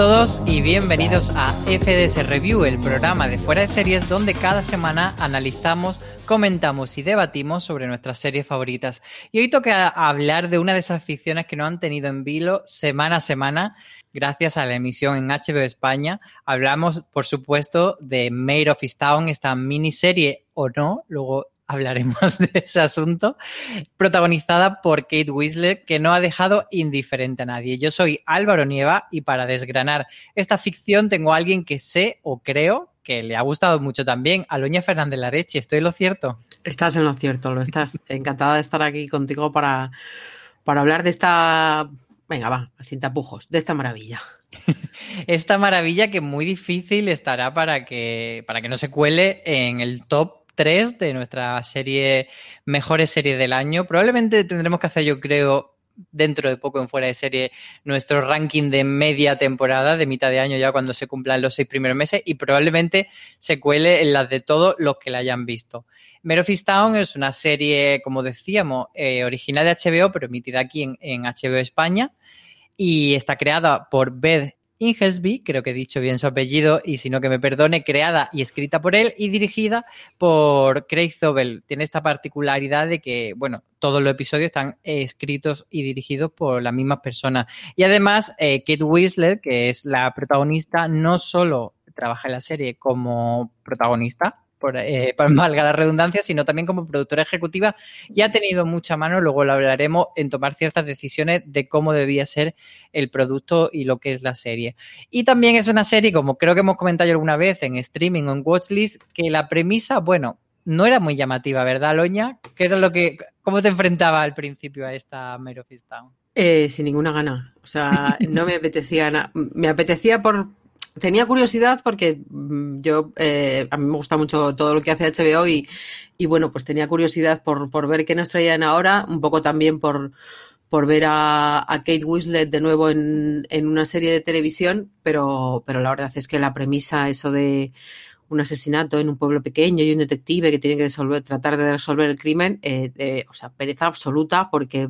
Todos y bienvenidos a FDS Review, el programa de fuera de series donde cada semana analizamos, comentamos y debatimos sobre nuestras series favoritas. Y hoy toca hablar de una de esas ficciones que nos han tenido en vilo semana a semana gracias a la emisión en HBO España. Hablamos, por supuesto, de Mayor of Town, esta miniserie o no, luego hablaremos de ese asunto, protagonizada por Kate Winslet, que no ha dejado indiferente a nadie. Yo soy Álvaro Nieva y para desgranar esta ficción tengo a alguien que sé o creo que le ha gustado mucho también, Aloña Fernández Larechi. ¿Estoy en lo cierto? Estás en lo cierto, lo estás. Encantada de estar aquí contigo para, para hablar de esta. Venga, va, sin tapujos, de esta maravilla. Esta maravilla que muy difícil estará para que, para que no se cuele en el top 3 de nuestra serie Mejores Series del Año. Probablemente tendremos que hacer, yo creo, dentro de poco en fuera de serie nuestro ranking de media temporada, de mitad de año ya cuando se cumplan los seis primeros meses y probablemente se cuele en las de todos los que la hayan visto. Mare of Town es una serie, como decíamos, eh, original de HBO, pero emitida aquí en, en HBO España y está creada por Beth Inglesby, creo que he dicho bien su apellido, y si no que me perdone, creada y escrita por él y dirigida por Craig Zobel. Tiene esta particularidad de que, bueno, todos los episodios están escritos y dirigidos por las mismas personas. Y además, eh, Kate Winslet, que es la protagonista, no solo trabaja en la serie como protagonista, por, eh, por valga la redundancia, sino también como productora ejecutiva y ha tenido mucha mano, luego lo hablaremos, en tomar ciertas decisiones de cómo debía ser el producto y lo que es la serie. Y también es una serie, como creo que hemos comentado alguna vez en streaming o en watchlist, que la premisa, bueno, no era muy llamativa, ¿verdad, Loña? ¿Qué es lo que, ¿Cómo te enfrentaba al principio a esta Mare of Town? Eh, sin ninguna gana. O sea, no me apetecía nada. Me apetecía por. Tenía curiosidad porque mm, yo. eh, a mí me gusta mucho todo lo que hace HBO y, y bueno, pues tenía curiosidad por, por ver qué nos traían ahora, un poco también por, por ver a, Kate Winslet de nuevo en, en una serie de televisión, pero, pero la verdad es que la premisa, eso de un asesinato en un pueblo pequeño y un detective que tiene que resolver, tratar de resolver el crimen, eh, eh, o sea, pereza absoluta porque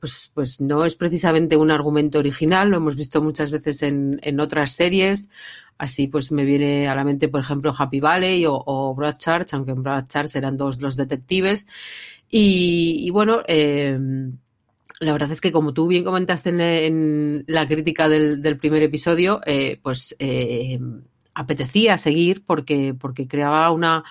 pues, pues no es precisamente un argumento original, lo hemos visto muchas veces en, en otras series, así pues me viene a la mente, por ejemplo, Happy Valley o, o Broadchurch, aunque en Broadchurch eran dos los detectives, y, bueno, eh, la verdad es que como tú bien comentaste en, en la crítica del, del primer episodio, eh, pues eh, apetecía seguir porque, porque creaba una,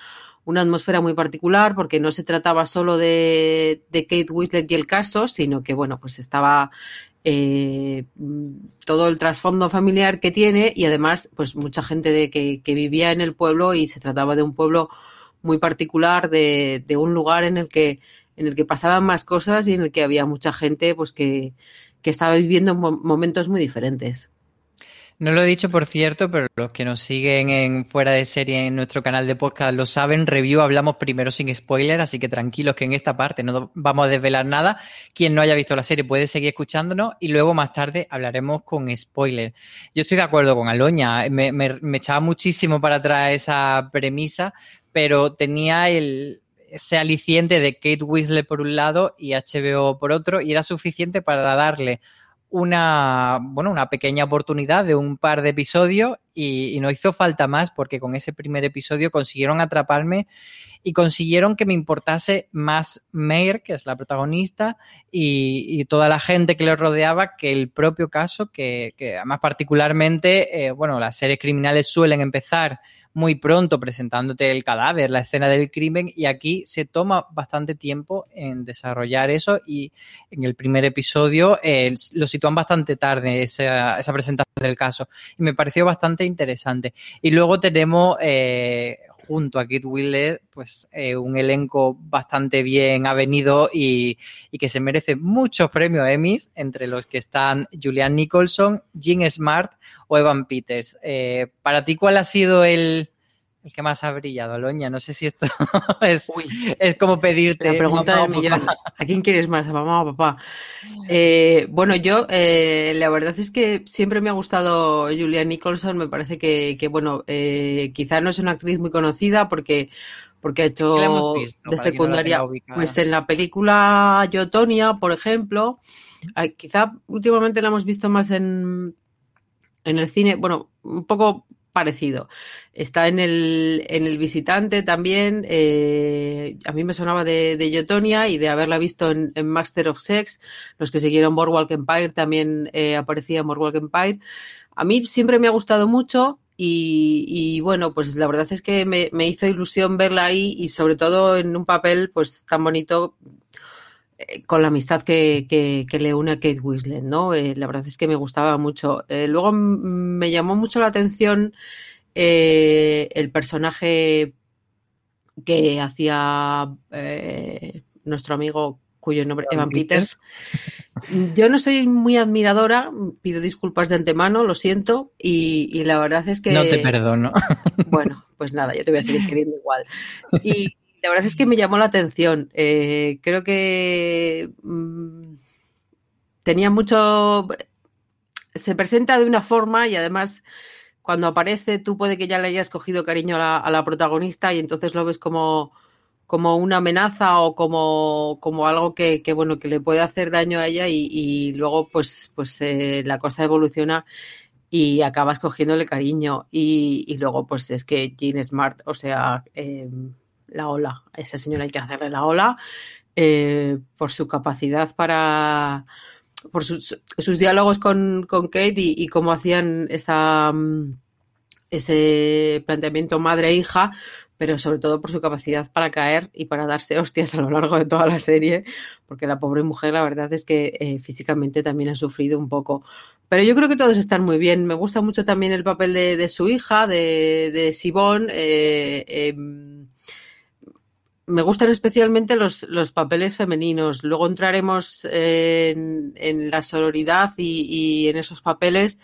una atmósfera muy particular, porque no se trataba solo de, de Kate Winslet y el caso, sino que bueno, pues estaba eh, todo el trasfondo familiar que tiene y además pues mucha gente de que, vivía en el pueblo y se trataba de un pueblo muy particular, de, un lugar en el que en el que pasaban más cosas y en el que había mucha gente pues que estaba viviendo momentos muy diferentes. No lo he dicho, por cierto, pero los que nos siguen en fuera de serie en nuestro canal de podcast lo saben. Review hablamos primero sin spoiler, así que tranquilos que en esta parte no vamos a desvelar nada. Quien no haya visto la serie puede seguir escuchándonos y luego más tarde hablaremos con spoiler. Yo estoy de acuerdo con Aloña, me, me, me echaba muchísimo para atrás esa premisa, pero tenía el, ese aliciente de Kate Winslet por un lado y HBO por otro, y era suficiente para darle una, bueno, una pequeña oportunidad de un par de episodios y, no hizo falta más porque con ese primer episodio consiguieron atraparme y consiguieron que me importase más Mayer, que es la protagonista, y, toda la gente que le rodeaba que el propio caso, que, que además particularmente, eh, bueno, las series criminales suelen empezar muy pronto presentándote el cadáver, la escena del crimen, y aquí se toma bastante tiempo en desarrollar eso y en el primer episodio eh, lo sitúan bastante tarde esa, esa, presentación del caso. Y me pareció bastante interesante. Y luego tenemos eh, junto a Kit Willett, pues eh, un elenco bastante bien avenido y, y, que se merece muchos premios Emmys, entre los que están Julian Nicholson, Jean Smart o Evan Peters. Eh, para ti, ¿cuál ha sido el, el que más ha brillado, Aloña? No sé si esto es, es como pedirte. La pregunta del millón. ¿A quién quieres más, a mamá o papá? Eh, bueno, yo, eh, la verdad es que siempre me ha gustado Julia Nicholson. Me parece que, que bueno, eh, quizá no es una actriz muy conocida porque porque ha hecho visto, de secundaria, no pues en la película Yo, Tonya, por ejemplo, quizá últimamente la hemos visto más en, en el cine, bueno, un poco parecido. Está en el, en el visitante también. Eh, a mí me sonaba de, de Yotonia y de haberla visto en, Master of Sex. Los que siguieron Boardwalk Empire también eh, aparecía en Boardwalk Empire. A mí siempre me ha gustado mucho. Y, y bueno, pues la verdad es que me, me, hizo ilusión verla ahí y sobre todo en un papel pues tan bonito con la amistad que, que, que, le une a Kate Winslet, ¿no? Eh, la verdad es que me gustaba mucho. Eh, luego me llamó mucho la atención eh, el personaje que hacía nuestro amigo cuyo nombre Evan Peters. Peters. Yo no soy muy admiradora, pido disculpas de antemano, lo siento, y, y la verdad es que... No te perdono. Bueno, pues nada, yo te voy a seguir queriendo igual. Y, la verdad es que me llamó la atención. Eh, creo que mmm, tenía mucho. Se presenta de una forma y además cuando aparece tú puede que ya le hayas cogido cariño a la, protagonista y entonces lo ves como, como una amenaza o como, como algo que, bueno que le puede hacer daño a ella y, luego pues, pues eh, la cosa evoluciona y acabas cogiéndole cariño y, luego pues es que Jean Smart, o sea, eh, la ola. A esa señora hay que hacerle la ola eh, por su capacidad para. por sus, sus diálogos con, con Kate y, cómo hacían esa, ese planteamiento madre-hija, pero sobre todo por su capacidad para caer y para darse hostias a lo largo de toda la serie, porque la pobre mujer, la verdad es que eh, físicamente también ha sufrido un poco. Pero yo creo que todos están muy bien. Me gusta mucho también el papel de, de su hija, de, de Sibón. Eh, eh, me gustan especialmente los, los, papeles femeninos. Luego entraremos en, en la sororidad y, y, en esos papeles.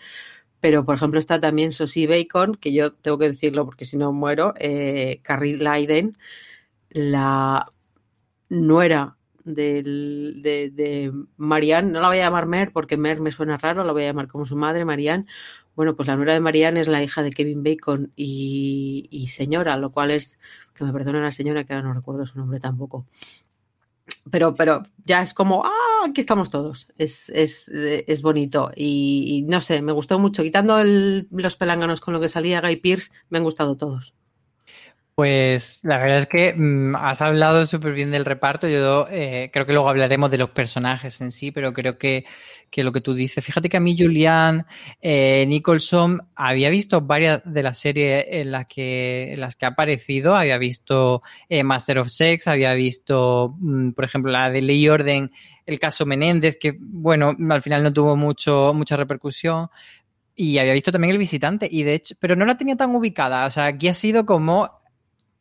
Pero, por ejemplo, está también Sosie Bacon, que yo tengo que decirlo porque si no muero, eh, Carrie Leiden, la nuera de, de, Marianne, no la voy a llamar Mer porque Mer me suena raro, la voy a llamar como su madre, Marianne. Bueno, pues la nuera de Marianne es la hija de Kevin Bacon y, señora, lo cual es que me perdone la señora, que ahora no recuerdo su nombre tampoco. Pero, pero ya es como, ah, aquí estamos todos. Es, es, es bonito. Y, no sé, me gustó mucho. Quitando los pelánganos con lo que salía Guy Pierce, me han gustado todos. Pues la verdad es que mmm, has hablado súper bien del reparto. Yo eh, creo que luego hablaremos de los personajes en sí, pero creo que, que lo que tú dices. Fíjate que a mí, Julian eh, Nicholson, había visto varias de las series en las que, en las que ha aparecido. Había visto eh, Master of Sex, había visto, mmm, por ejemplo, la de Ley Orden, el caso Menéndez, que, bueno, al final no tuvo mucho, mucha repercusión. Y había visto también El Visitante, y de hecho, pero no la tenía tan ubicada. O sea, aquí ha sido como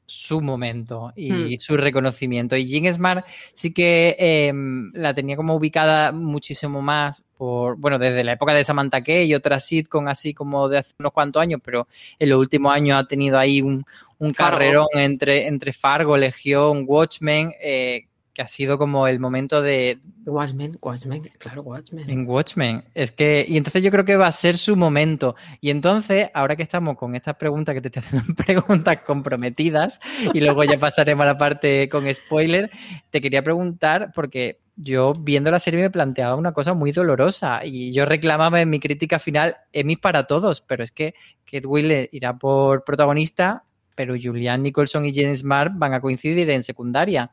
su momento y hmm. su reconocimiento. Y Jean Smart sí que eh, la tenía como ubicada muchísimo más por, bueno, desde la época de Samantha Kay y otra sitcom así como de hace unos cuantos años, pero en los últimos años ha tenido ahí un, un carrerón entre, entre Fargo, Legión, Watchmen, eh, que ha sido como el momento de... Watchmen, Watchmen, claro, Watchmen. En Watchmen. Es que, y entonces yo creo que va a ser su momento. Y entonces, ahora que estamos con estas preguntas, que te estoy haciendo preguntas comprometidas, y luego ya pasaremos a la parte con spoiler, te quería preguntar, porque yo viendo la serie me planteaba una cosa muy dolorosa y yo reclamaba en mi crítica final Emmys para todos, pero es que Kate Wheeler irá por protagonista, pero Julian Nicholson y James Smart van a coincidir en secundaria.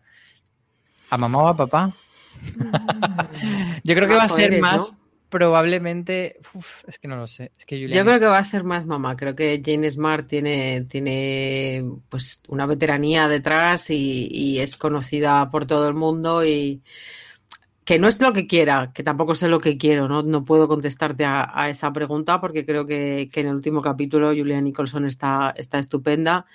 ¿A mamá o a papá? Yo creo que va a ser eres, más, ¿no? probablemente. uf, es que no lo sé. Es que Julian- Yo creo que va a ser más mamá. Creo que Jane Smart tiene, tiene pues una veteranía detrás y, y es conocida por todo el mundo y que no es lo que quiera, que tampoco sé lo que quiero, no, no puedo contestarte a, a esa pregunta porque creo que, que en el último capítulo Julia Nicholson está, está estupenda.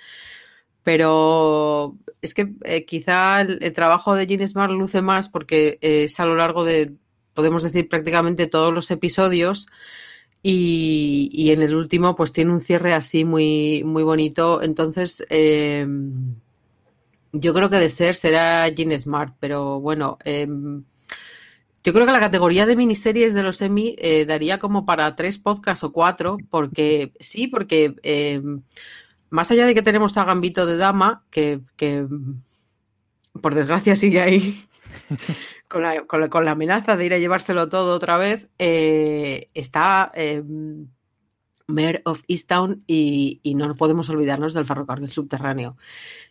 Pero es que eh, quizá el, trabajo de Jean Smart luce más porque es a lo largo de, podemos decir, prácticamente todos los episodios. Y, y en el último, pues tiene un cierre así muy, muy bonito. Entonces, eh, yo creo que de ser será Jean Smart, pero bueno, eh, yo creo que la categoría de miniseries de los Emmy daría como para tres podcasts o cuatro, porque sí, porque más allá de que tenemos a Gambito de Dama, que, por desgracia sigue ahí con la, con la- con la amenaza de ir a llevárselo todo otra vez, eh, está eh, Mayor of Easttown y, y no podemos olvidarnos del ferrocarril subterráneo,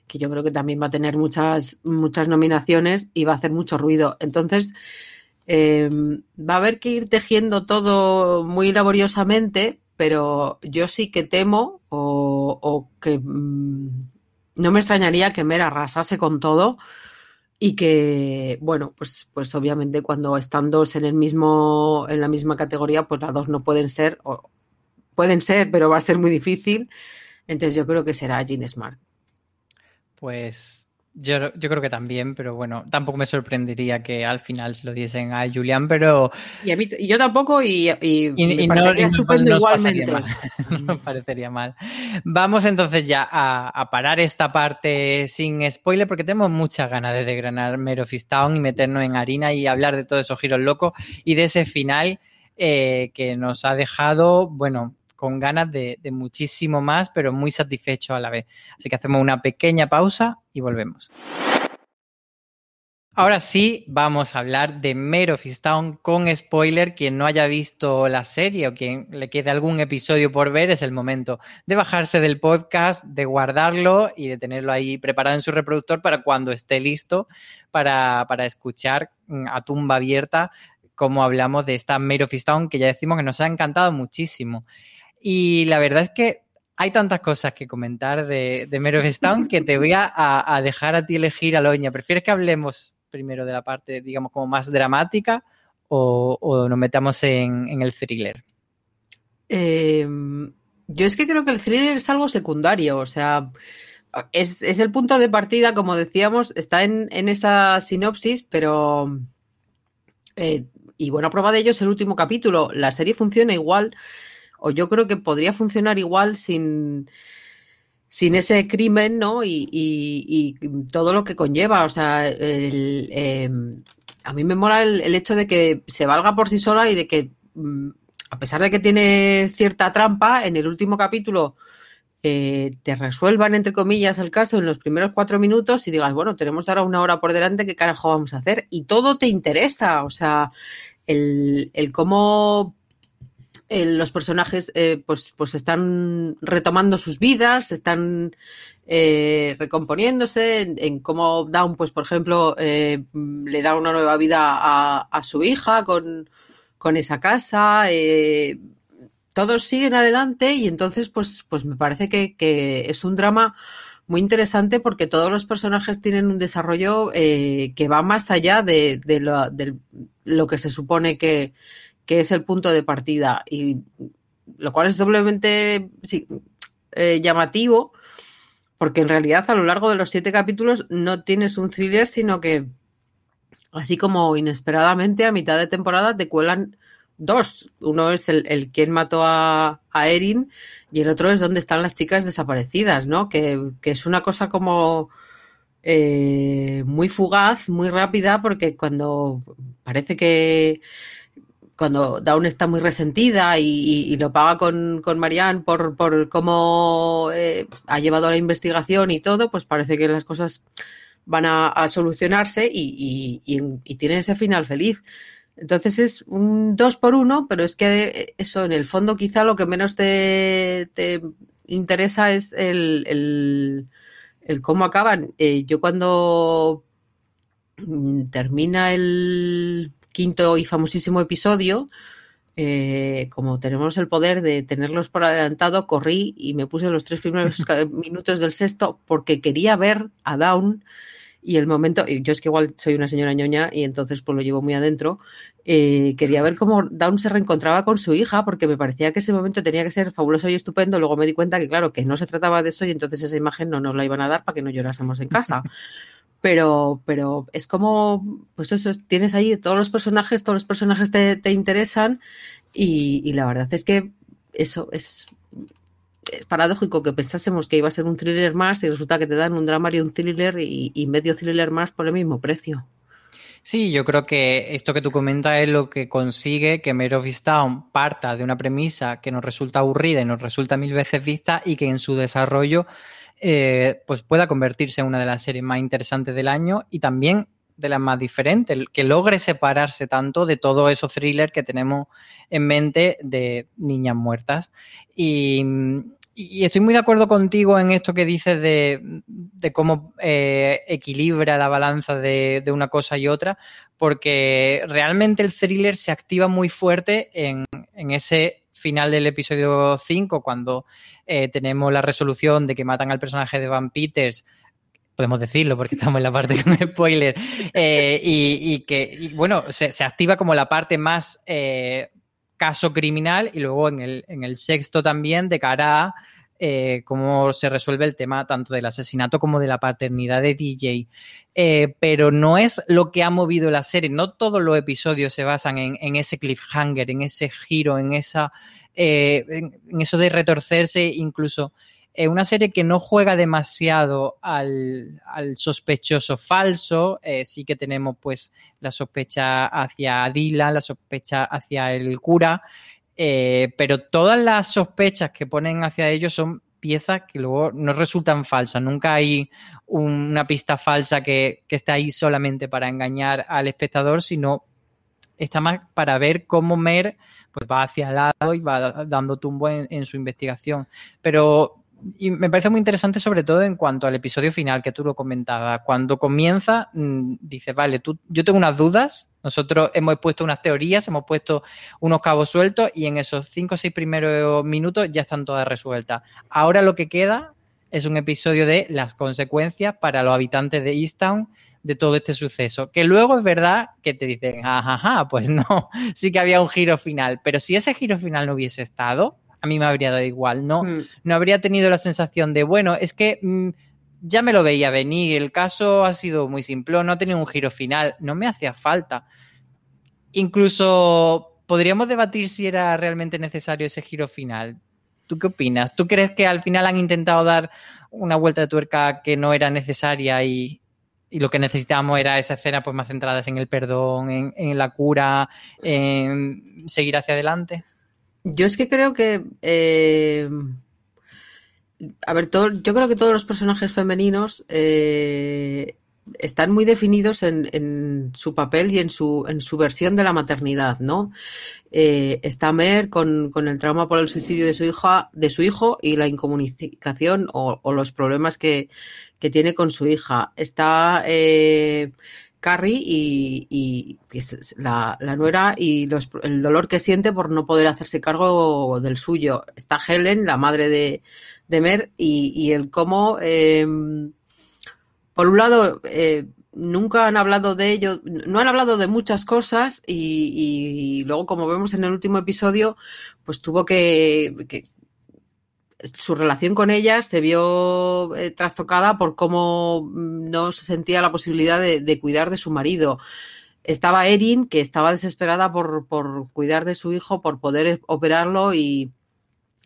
que yo creo que también va a tener muchas, muchas nominaciones y va a hacer mucho ruido. Entonces, eh, va a haber que ir tejiendo todo muy laboriosamente, pero yo sí que temo o, o que mm, no me extrañaría que Mer arrasase con todo y que, bueno, pues, pues obviamente cuando están dos en el mismo, en la misma categoría, pues las dos no pueden ser, o pueden ser, pero va a ser muy difícil. Entonces yo creo que será Jean Smart. Pues yo, yo creo que también, pero bueno, tampoco me sorprendería que al final se lo diesen a Julian, pero Y, a mí, y yo tampoco, y, y, y, me y no, parecería y no- estupendo no os pasaría igualmente. mal. No nos parecería mal. Vamos entonces ya a, a parar esta parte sin spoiler, porque tenemos muchas ganas de desgranar Easttown y meternos en harina y hablar de todos esos giros locos y de ese final eh, que nos ha dejado, bueno, con ganas de, muchísimo más, pero muy satisfecho a la vez. Así que hacemos una pequeña pausa y volvemos. Ahora sí, vamos a hablar de Easttown con spoiler. Quien no haya visto la serie o quien le quede algún episodio por ver, es el momento de bajarse del podcast, de guardarlo y de tenerlo ahí preparado en su reproductor para cuando esté listo para, para escuchar mm, a tumba abierta cómo hablamos de esta Easttown que ya decimos que nos ha encantado muchísimo. Y la verdad es que hay tantas cosas que comentar de, de Mare que te voy a, dejar a ti elegir, Aloña. ¿Prefieres que hablemos primero de la parte, digamos, como más dramática o, nos metamos en, el thriller? Eh, yo es que creo que el thriller es algo secundario, o sea, es, el punto de partida, como decíamos, está en, esa sinopsis, pero... eh, y buena prueba de ello es el último capítulo. La serie funciona igual, o yo creo que podría funcionar igual sin, sin ese crimen, ¿no? Y, y- y todo lo que conlleva. O sea, el, eh, a mí me mola el, el hecho de que se valga por sí sola y de que, mm, a pesar de que tiene cierta trampa, en el último capítulo eh, te resuelvan, entre comillas, el caso en los primeros cuatro minutos y digas, bueno, tenemos ahora una hora por delante, ¿qué carajo vamos a hacer? Y todo te interesa. O sea, el, el cómo eh, los personajes eh, pues, pues están retomando sus vidas, están eh, recomponiéndose, en, cómo Down, pues por ejemplo, eh, le da una nueva vida a, su hija con, con esa casa. todos siguen adelante y entonces pues, pues me parece que, que es un drama muy interesante porque todos los personajes tienen un desarrollo que va más allá de, de lo, de lo que se supone que, que es el punto de partida y lo cual es doblemente sí, eh, llamativo porque en realidad a lo largo de los siete capítulos no tienes un thriller sino que así como inesperadamente a mitad de temporada te cuelan dos. Uno es el, el quien mató a, Erin y el otro es dónde están las chicas desaparecidas no que, que es una cosa como eh, muy fugaz, muy rápida, porque cuando parece que cuando Dawn está muy resentida y, lo paga con, con Marianne por, por cómo eh, ha llevado la investigación y todo, pues parece que las cosas van a, solucionarse y, y, tienen ese final feliz. Entonces es un dos por uno, pero es que eso en el fondo quizá lo que menos te, te interesa es el, el, cómo acaban. Eh, yo cuando mm, termina el quinto y famosísimo episodio, eh, como tenemos el poder de tenerlos por adelantado, corrí y me puse los tres primeros minutos del sexto porque quería ver a Down y el momento, yo es que igual soy una señora ñoña y entonces pues lo llevo muy adentro, eh, quería ver cómo Down se reencontraba con su hija porque me parecía que ese momento tenía que ser fabuloso y estupendo, luego me di cuenta que claro, que no se trataba de eso y entonces esa imagen no nos la iban a dar para que no llorásemos en casa. Pero, pero es como, pues eso, tienes ahí todos los personajes, todos los personajes te, te interesan y, y la verdad es que eso es es paradójico que pensásemos que iba a ser un thriller más y resulta que te dan un drama y un thriller y, medio thriller más por el mismo precio. Sí, yo creo que esto que tú comentas es lo que consigue que Mare of parta de una premisa que nos resulta aburrida y nos resulta mil veces vista y que en su desarrollo eh, pues pueda convertirse en una de las series más interesantes del año y también de las más diferentes, que logre separarse tanto de todos esos thrillers que tenemos en mente de niñas muertas. Y, y estoy muy de acuerdo contigo en esto que dices de, cómo eh, equilibra la balanza de, una cosa y otra, porque realmente el thriller se activa muy fuerte en, ese final del episodio 5, cuando eh, tenemos la resolución de que matan al personaje de Van Peters. Podemos decirlo porque estamos en la parte con spoiler, eh, y, que, bueno, se, activa como la parte más caso criminal y luego en el, en el sexto también de cara a eh, cómo se resuelve el tema tanto del asesinato como de la paternidad de DJ. Eh, pero no es lo que ha movido la serie. No todos los episodios se basan en, ese cliffhanger, en ese giro, en, esa, eh, en, eso de retorcerse incluso. Es una serie que no juega demasiado al, sospechoso falso. sí que tenemos pues la sospecha hacia Dylan, la sospecha hacia el cura. Eh, pero todas las sospechas que ponen hacia ellos son piezas que luego no resultan falsas. Nunca hay una pista falsa que, que esté ahí solamente para engañar al espectador, sino está más para ver cómo Mer pues, va hacia el lado y va dando tumbo en su investigación. Pero y me parece muy interesante sobre todo en cuanto al episodio final que tú lo comentabas. Cuando comienza, mm, dices, vale, tú, yo tengo unas dudas, nosotros hemos puesto unas teorías, hemos puesto unos cabos sueltos y en esos cinco o seis primeros minutos ya están todas resueltas. Ahora lo que queda es un episodio de las consecuencias para los habitantes de Easttown de todo este suceso. Que luego es verdad que te dicen, jajaja, pues no, sí que había un giro final, pero si ese giro final no hubiese estado, a mí me habría dado igual, no, mm. no habría tenido la sensación de, bueno, es que mm, ya me lo veía venir, el caso ha sido muy simple, no ha tenido un giro final, no me hacía falta. Incluso podríamos debatir si era realmente necesario ese giro final. ¿Tú qué opinas? ¿Tú crees que al final han intentado dar una vuelta de tuerca que no era necesaria y, lo que necesitábamos era esa escena pues más centradas en el perdón, en, en la cura, en seguir hacia adelante? Yo es que creo que. Eh, a ver, todo, yo creo que todos los personajes femeninos eh, están muy definidos en, su papel y en su, en su versión de la maternidad, ¿no? Eh, está Mer con, el trauma por el suicidio de su hija, de su hijo y la incomunicación o, los problemas que, que, tiene con su hija. Está Carrie y, la, nuera y el dolor que siente por no poder hacerse cargo del suyo. Está Helen, la madre de, Mer, y, el cómo, em, por un lado, eh, nunca han hablado de ello, no han hablado de muchas cosas y, luego, como vemos en el último episodio, pues tuvo que, su relación con ella se vio eh, trastocada por cómo mm, no se sentía la posibilidad de, cuidar de su marido. Estaba Erin, que estaba desesperada por, cuidar de su hijo, por poder operarlo y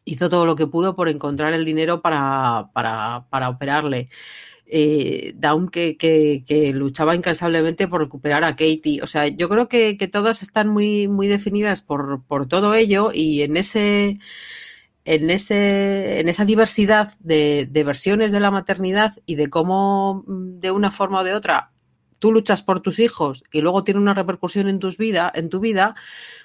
hizo todo lo que pudo por encontrar el dinero para, para, operarle. eh, que, que, que, luchaba incansablemente por recuperar a Katie. O sea, yo creo que, que todas están muy, muy definidas por, por todo ello y en ese en, ese, en esa diversidad de, de, versiones de la maternidad y de cómo mm, de una forma o de otra tú luchas por tus hijos y luego tiene una repercusión en, tus vida, en tu vida,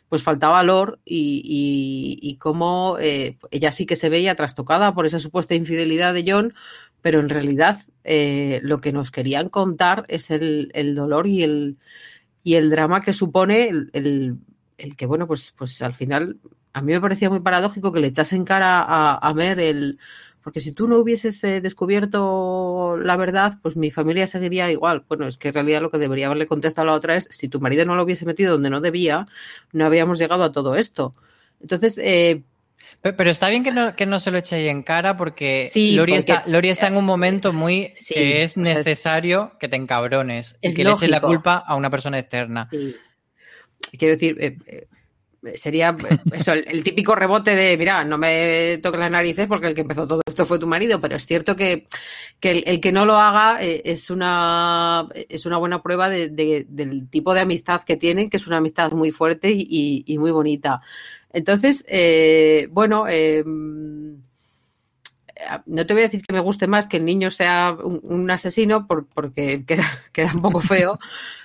pues falta valor y, y, cómo eh, ella sí que se veía trastocada por esa supuesta infidelidad de John, pero en realidad eh, lo que nos querían contar es el, el, dolor y el, y el drama que supone el, el, el, que, bueno, pues, pues al final a mí me parecía muy paradójico que le echasen cara a, a Mer el porque si tú no hubieses eh, descubierto la verdad, pues mi familia seguiría igual. Bueno, es que en realidad lo que debería haberle contestado la otra es, si tu marido no lo hubiese metido donde no debía, no habíamos llegado a todo esto. Entonces, eh, pero, está bien que no, que no, se lo eche ahí en cara porque, sí, Lori, porque está, Lori, está, en un momento muy sí, que es necesario es, que te encabrones y que lógico. le eches la culpa a una persona externa. Sí. Quiero decir, eh, eh, sería eso, el, típico rebote de, mira, no me toques las narices porque el que empezó todo esto fue tu marido, pero es cierto que, que el, que no lo haga eh, es, una, es una buena prueba de, de, del tipo de amistad que tienen, que es una amistad muy fuerte y, y muy bonita. Entonces, eh, bueno, eh, no te voy a decir que me guste más que el niño sea un, un asesino por, porque queda, queda un poco feo.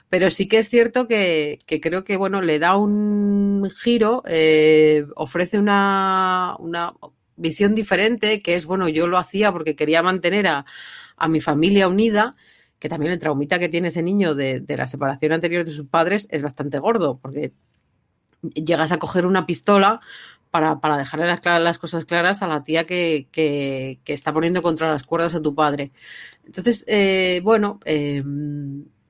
Pero sí que es cierto que, que creo que bueno, le da un giro, eh, ofrece una, una, visión diferente, que es bueno, yo lo hacía porque quería mantener a, a, mi familia unida, que también el traumita que tiene ese niño de, de la separación anterior de sus padres es bastante gordo, porque llegas a coger una pistola para, para dejarle las, las, cosas claras a la tía que, que, que, está poniendo contra las cuerdas a tu padre. Entonces, eh, bueno, eh,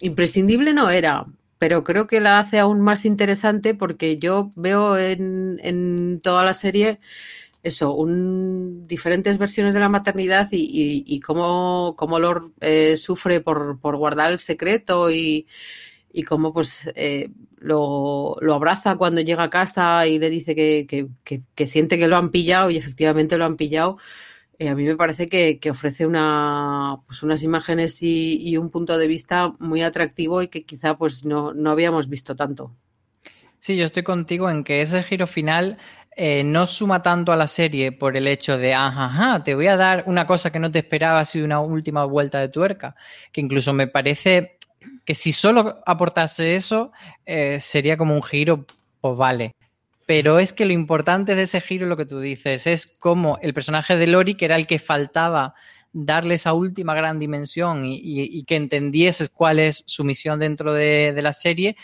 imprescindible no era, pero creo que la hace aún más interesante porque yo veo en, en toda la serie eso, un, diferentes versiones de la maternidad y, y, y cómo, cómo eh, sufre por, por, guardar el secreto y, y cómo pues eh, lo, lo, abraza cuando llega a casa y le dice que, que, que, que, siente que lo han pillado y efectivamente lo han pillado eh, a mí me parece que, que ofrece una, pues unas imágenes y, y, un punto de vista muy atractivo y que quizá pues no, no habíamos visto tanto. Sí, yo estoy contigo en que ese giro final eh, no suma tanto a la serie por el hecho de, ajá, te voy a dar una cosa que no te esperabas y una última vuelta de tuerca, que incluso me parece que si solo aportase eso, eh, sería como un giro, pues vale pero es que lo importante de ese giro, lo que tú dices, es como el personaje de Lori, que era el que faltaba darle esa última gran dimensión y, que entendieses cuál es su misión dentro de, la serie,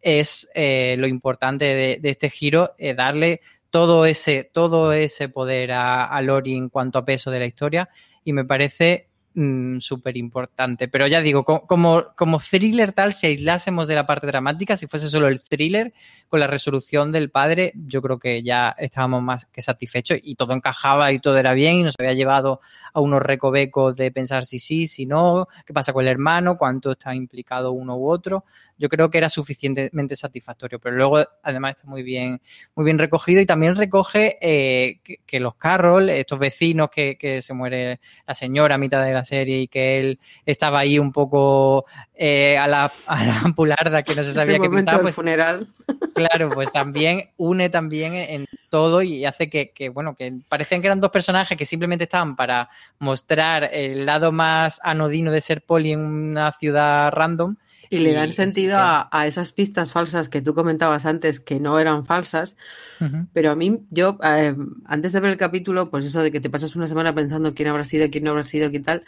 es eh, lo importante de, de este giro, eh, darle todo ese, todo ese poder a, a Lori en cuanto a peso de la historia. Y me parece mmm, súper importante. Pero ya digo, como, como thriller tal, si aislásemos de la parte dramática, si fuese solo el thriller, con la resolución del padre, yo creo que ya estábamos más que satisfechos y todo encajaba y todo era bien y nos había llevado a unos recovecos de pensar si sí, si no, qué pasa con el hermano, cuánto está implicado uno u otro. Yo creo que era suficientemente satisfactorio, pero luego además está muy bien, muy bien recogido y también recoge eh, que, los Carroll, estos vecinos que, que se muere la señora a mitad de la serie y que él estaba ahí un poco eh, a, la, a la pularda que no se sabía qué pintaba. Pues, funeral. Claro, pues también une también en todo y hace que, que, bueno, que parecían que eran dos personajes que simplemente estaban para mostrar el lado más anodino de ser poli en una ciudad random y le dan sentido a, a, esas pistas falsas que tú comentabas antes, que no eran falsas. Uh -huh. Pero a mí, yo, eh, antes de ver el capítulo, pues eso de que te pasas una semana pensando quién habrá sido, quién no habrá sido, qué tal.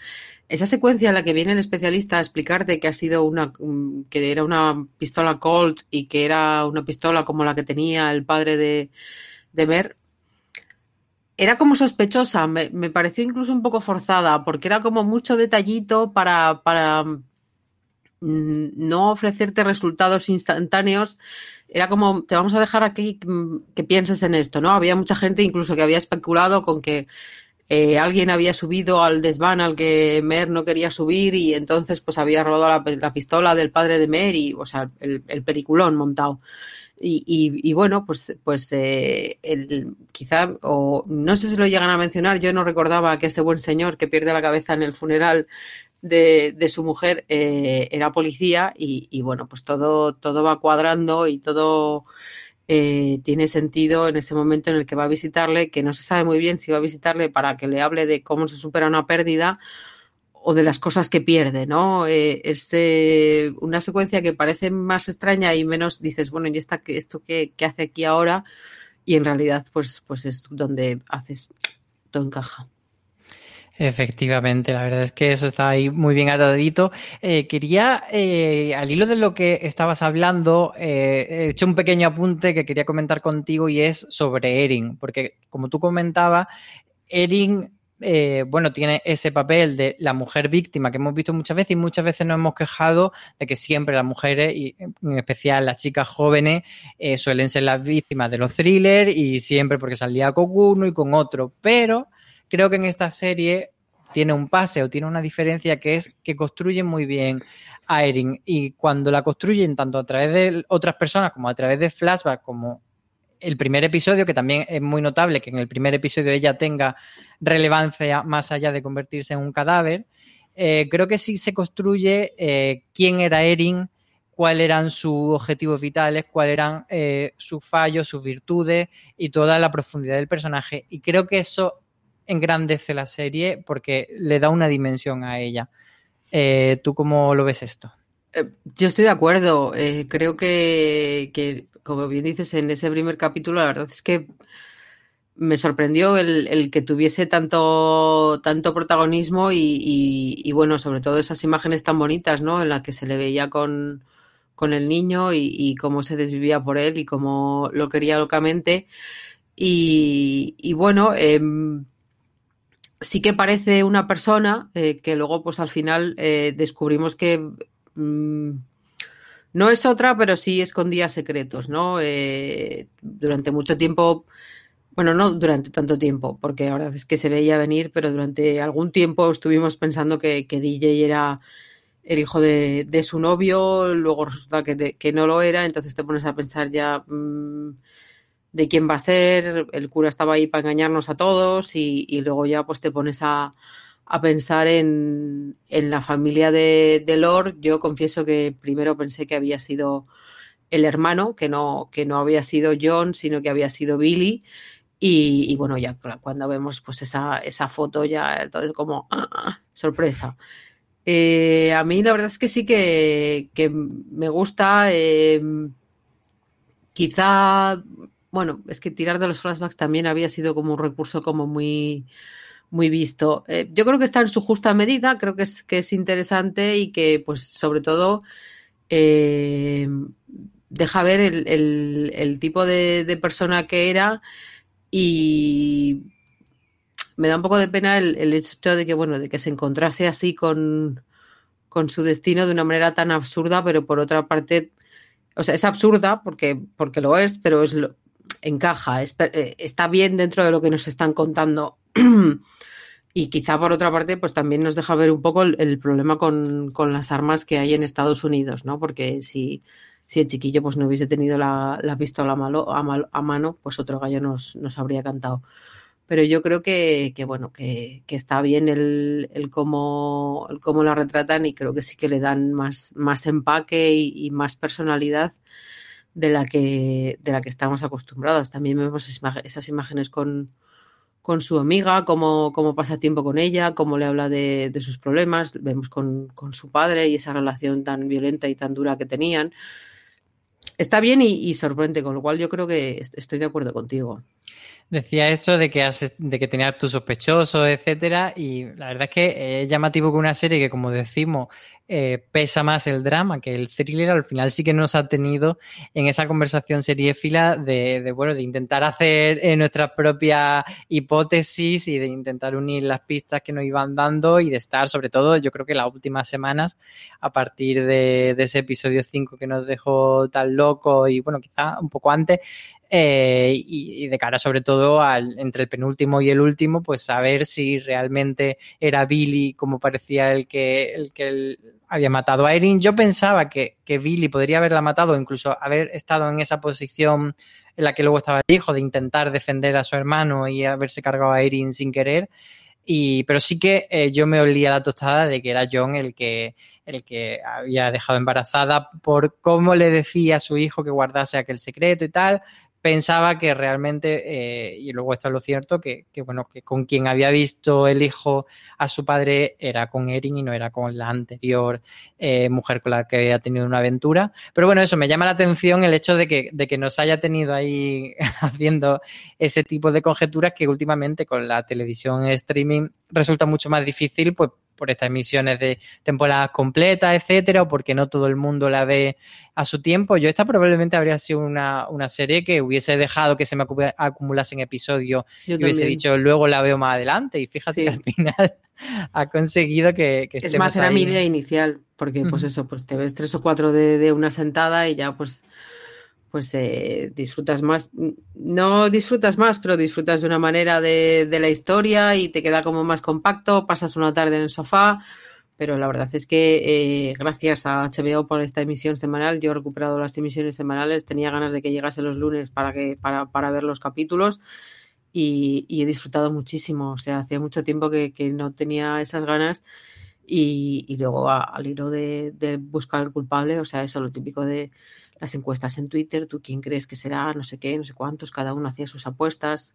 Esa secuencia en la que viene el especialista a explicarte que ha sido una, que era una pistola Colt y que era una pistola como la que tenía el padre de, de Mer, era como sospechosa, me, me, pareció incluso un poco forzada, porque era como mucho detallito para, para Mm, no ofrecerte resultados instantáneos. Era como, te vamos a dejar aquí que pienses en esto, ¿no? Había mucha gente incluso que había especulado con que eh, alguien había subido al desván al que Mer no quería subir y entonces pues había robado la, la pistola del padre de Mer y, o sea, el, el montado. Y, bueno, pues, pues eh, el, quizá, o no sé si lo llegan a mencionar, yo no recordaba que este buen señor que pierde la cabeza en el funeral de, de su mujer eh, era policía y, y, bueno, pues todo, todo va cuadrando y todo eh, tiene sentido en ese momento en el que va a visitarle, que no se sabe muy bien si va a visitarle para que le hable de cómo se supera una pérdida o de las cosas que pierde, ¿no? Es eh, una secuencia que parece más extraña y menos dices, bueno, ¿y esta, esto qué, qué hace aquí ahora? Y en realidad, pues, pues es donde haces todo encaja. Efectivamente, la verdad es que eso está ahí muy bien atadito. Eh, quería, eh, al hilo de lo que estabas hablando, eh, he hecho un pequeño apunte que quería comentar contigo y es sobre Erin, porque como tú comentabas, Erin, eh, bueno, tiene ese papel de la mujer víctima que hemos visto muchas veces y muchas veces nos hemos quejado de que siempre las mujeres, y en especial las chicas jóvenes, suelen ser las víctimas de los thrillers y siempre porque salía con uno y con otro, pero creo que en esta serie tiene un pase o tiene una diferencia que es que construyen muy bien a Erin y cuando la construyen tanto a través de otras personas como a través de flashback como el primer episodio, que también es muy notable que en el primer episodio ella tenga relevancia más allá de convertirse en un cadáver, eh, creo que sí se construye eh, quién era Erin, cuáles eran sus objetivos vitales, cuáles eran eh, sus fallos, sus virtudes y toda la profundidad del personaje. Y creo que eso engrandece la serie porque le da una dimensión a ella. Eh, ¿Tú cómo lo ves esto? Eh, yo estoy de acuerdo. Eh, creo que, como bien dices, en ese primer capítulo, la verdad es que me sorprendió el, que tuviese tanto, tanto protagonismo y, bueno, sobre todo esas imágenes tan bonitas, ¿no? En las que se le veía con, con el niño y, cómo se desvivía por él y cómo lo quería locamente. Y, bueno, eh, sí que parece una persona eh, que luego, pues al final eh, descubrimos que mmm, no es otra, pero sí escondía secretos, ¿no? Eh, durante mucho tiempo, bueno, no durante tanto tiempo, porque la verdad es que se veía venir, pero durante algún tiempo estuvimos pensando que, que DJ era el hijo de, de, su novio, luego resulta que, no lo era, entonces te pones a pensar ya. Mmm, de quién va a ser, el cura estaba ahí para engañarnos a todos y, y luego ya pues te pones a, a pensar en, en, la familia de, de, Lord. Yo confieso que primero pensé que había sido el hermano, que no, que no había sido John, sino que había sido Billy. Y, y bueno, ya cuando vemos pues esa, esa foto ya entonces como ¡ah! sorpresa. Eh, a mí la verdad es que sí que, que me gusta. Eh, quizá bueno, es que tirar de los flashbacks también había sido como un recurso como muy, muy visto. Eh, yo creo que está en su justa medida, creo que es, que es interesante y que, pues, sobre todo, eh, deja ver el, tipo de, de, persona que era y me da un poco de pena el, el, hecho de que, bueno, de que se encontrase así con, con su destino de una manera tan absurda, pero por otra parte, o sea, es absurda porque, porque lo es, pero es lo, encaja, es, eh, está bien dentro de lo que nos están contando. y quizá por otra parte, pues también nos deja ver un poco el, problema con, con, las armas que hay en Estados Unidos, ¿no? Porque si, si el chiquillo pues no hubiese tenido la, la pistola a, malo, a, mal, a, mano, pues otro gallo nos, nos habría cantado. Pero yo creo que, que bueno, que, que, está bien el, el, cómo, el cómo la retratan y creo que sí que le dan más, más empaque y más personalidad de la que, de la que estamos acostumbrados. También vemos esas imágenes con, con su amiga, cómo, cómo, pasa tiempo con ella, cómo le habla de, de sus problemas, vemos con, con, su padre y esa relación tan violenta y tan dura que tenían. Está bien y, y sorprende, con lo cual yo creo que estoy de acuerdo contigo. Decía eso de que, has, de que tenías tu sospechoso, etcétera, y la verdad es que es llamativo que una serie que, como decimos, eh, pesa más el drama que el thriller, al final sí que nos ha tenido en esa conversación seriéfila de, de bueno, de intentar hacer eh, nuestras propias hipótesis y de intentar unir las pistas que nos iban dando y de estar, sobre todo, yo creo que las últimas semanas, a partir de, de ese episodio 5 que nos dejó tan loco y, bueno, quizá un poco antes, eh, y, de cara sobre todo al, entre el penúltimo y el último, pues saber si realmente era Billy como parecía el que, el que había matado a Erin. Yo pensaba que, que, Billy podría haberla matado, incluso haber estado en esa posición en la que luego estaba el hijo, de intentar defender a su hermano y haberse cargado a Erin sin querer. Y, pero sí que eh, yo me olía la tostada de que era John el que, el que había dejado embarazada por cómo le decía a su hijo que guardase aquel secreto y tal, pensaba que realmente, eh, y luego esto es lo cierto, que, bueno, que con quien había visto el hijo a su padre era con Erin y no era con la anterior eh, mujer con la que había tenido una aventura. Pero bueno, eso me llama la atención el hecho de que, de que nos haya tenido ahí haciendo ese tipo de conjeturas que últimamente con la televisión streaming resulta mucho más difícil, pues por estas emisiones de temporadas completas, etcétera, o porque no todo el mundo la ve a su tiempo. Yo esta probablemente habría sido una, una serie que hubiese dejado que se me acumulasen episodios y hubiese dicho luego la veo más adelante. Y fíjate sí. que al final ha conseguido que, que Es más, era ahí. mi idea inicial, porque pues eso, pues te ves tres o cuatro de, de una sentada y ya pues pues eh, disfrutas más, no disfrutas más, pero disfrutas de una manera de, la historia y te queda como más compacto, pasas una tarde en el sofá, pero la verdad es que eh, gracias a HBO por esta emisión semanal, yo he recuperado las emisiones semanales, tenía ganas de que llegase los lunes para, que, para, para ver los capítulos y, he disfrutado muchísimo, o sea, hacía mucho tiempo que, no tenía esas ganas. Y, y luego a, al hilo de, de buscar al culpable, o sea, eso lo típico de las encuestas en Twitter, tú quién crees que será, no sé qué, no sé cuántos, cada uno hacía sus apuestas.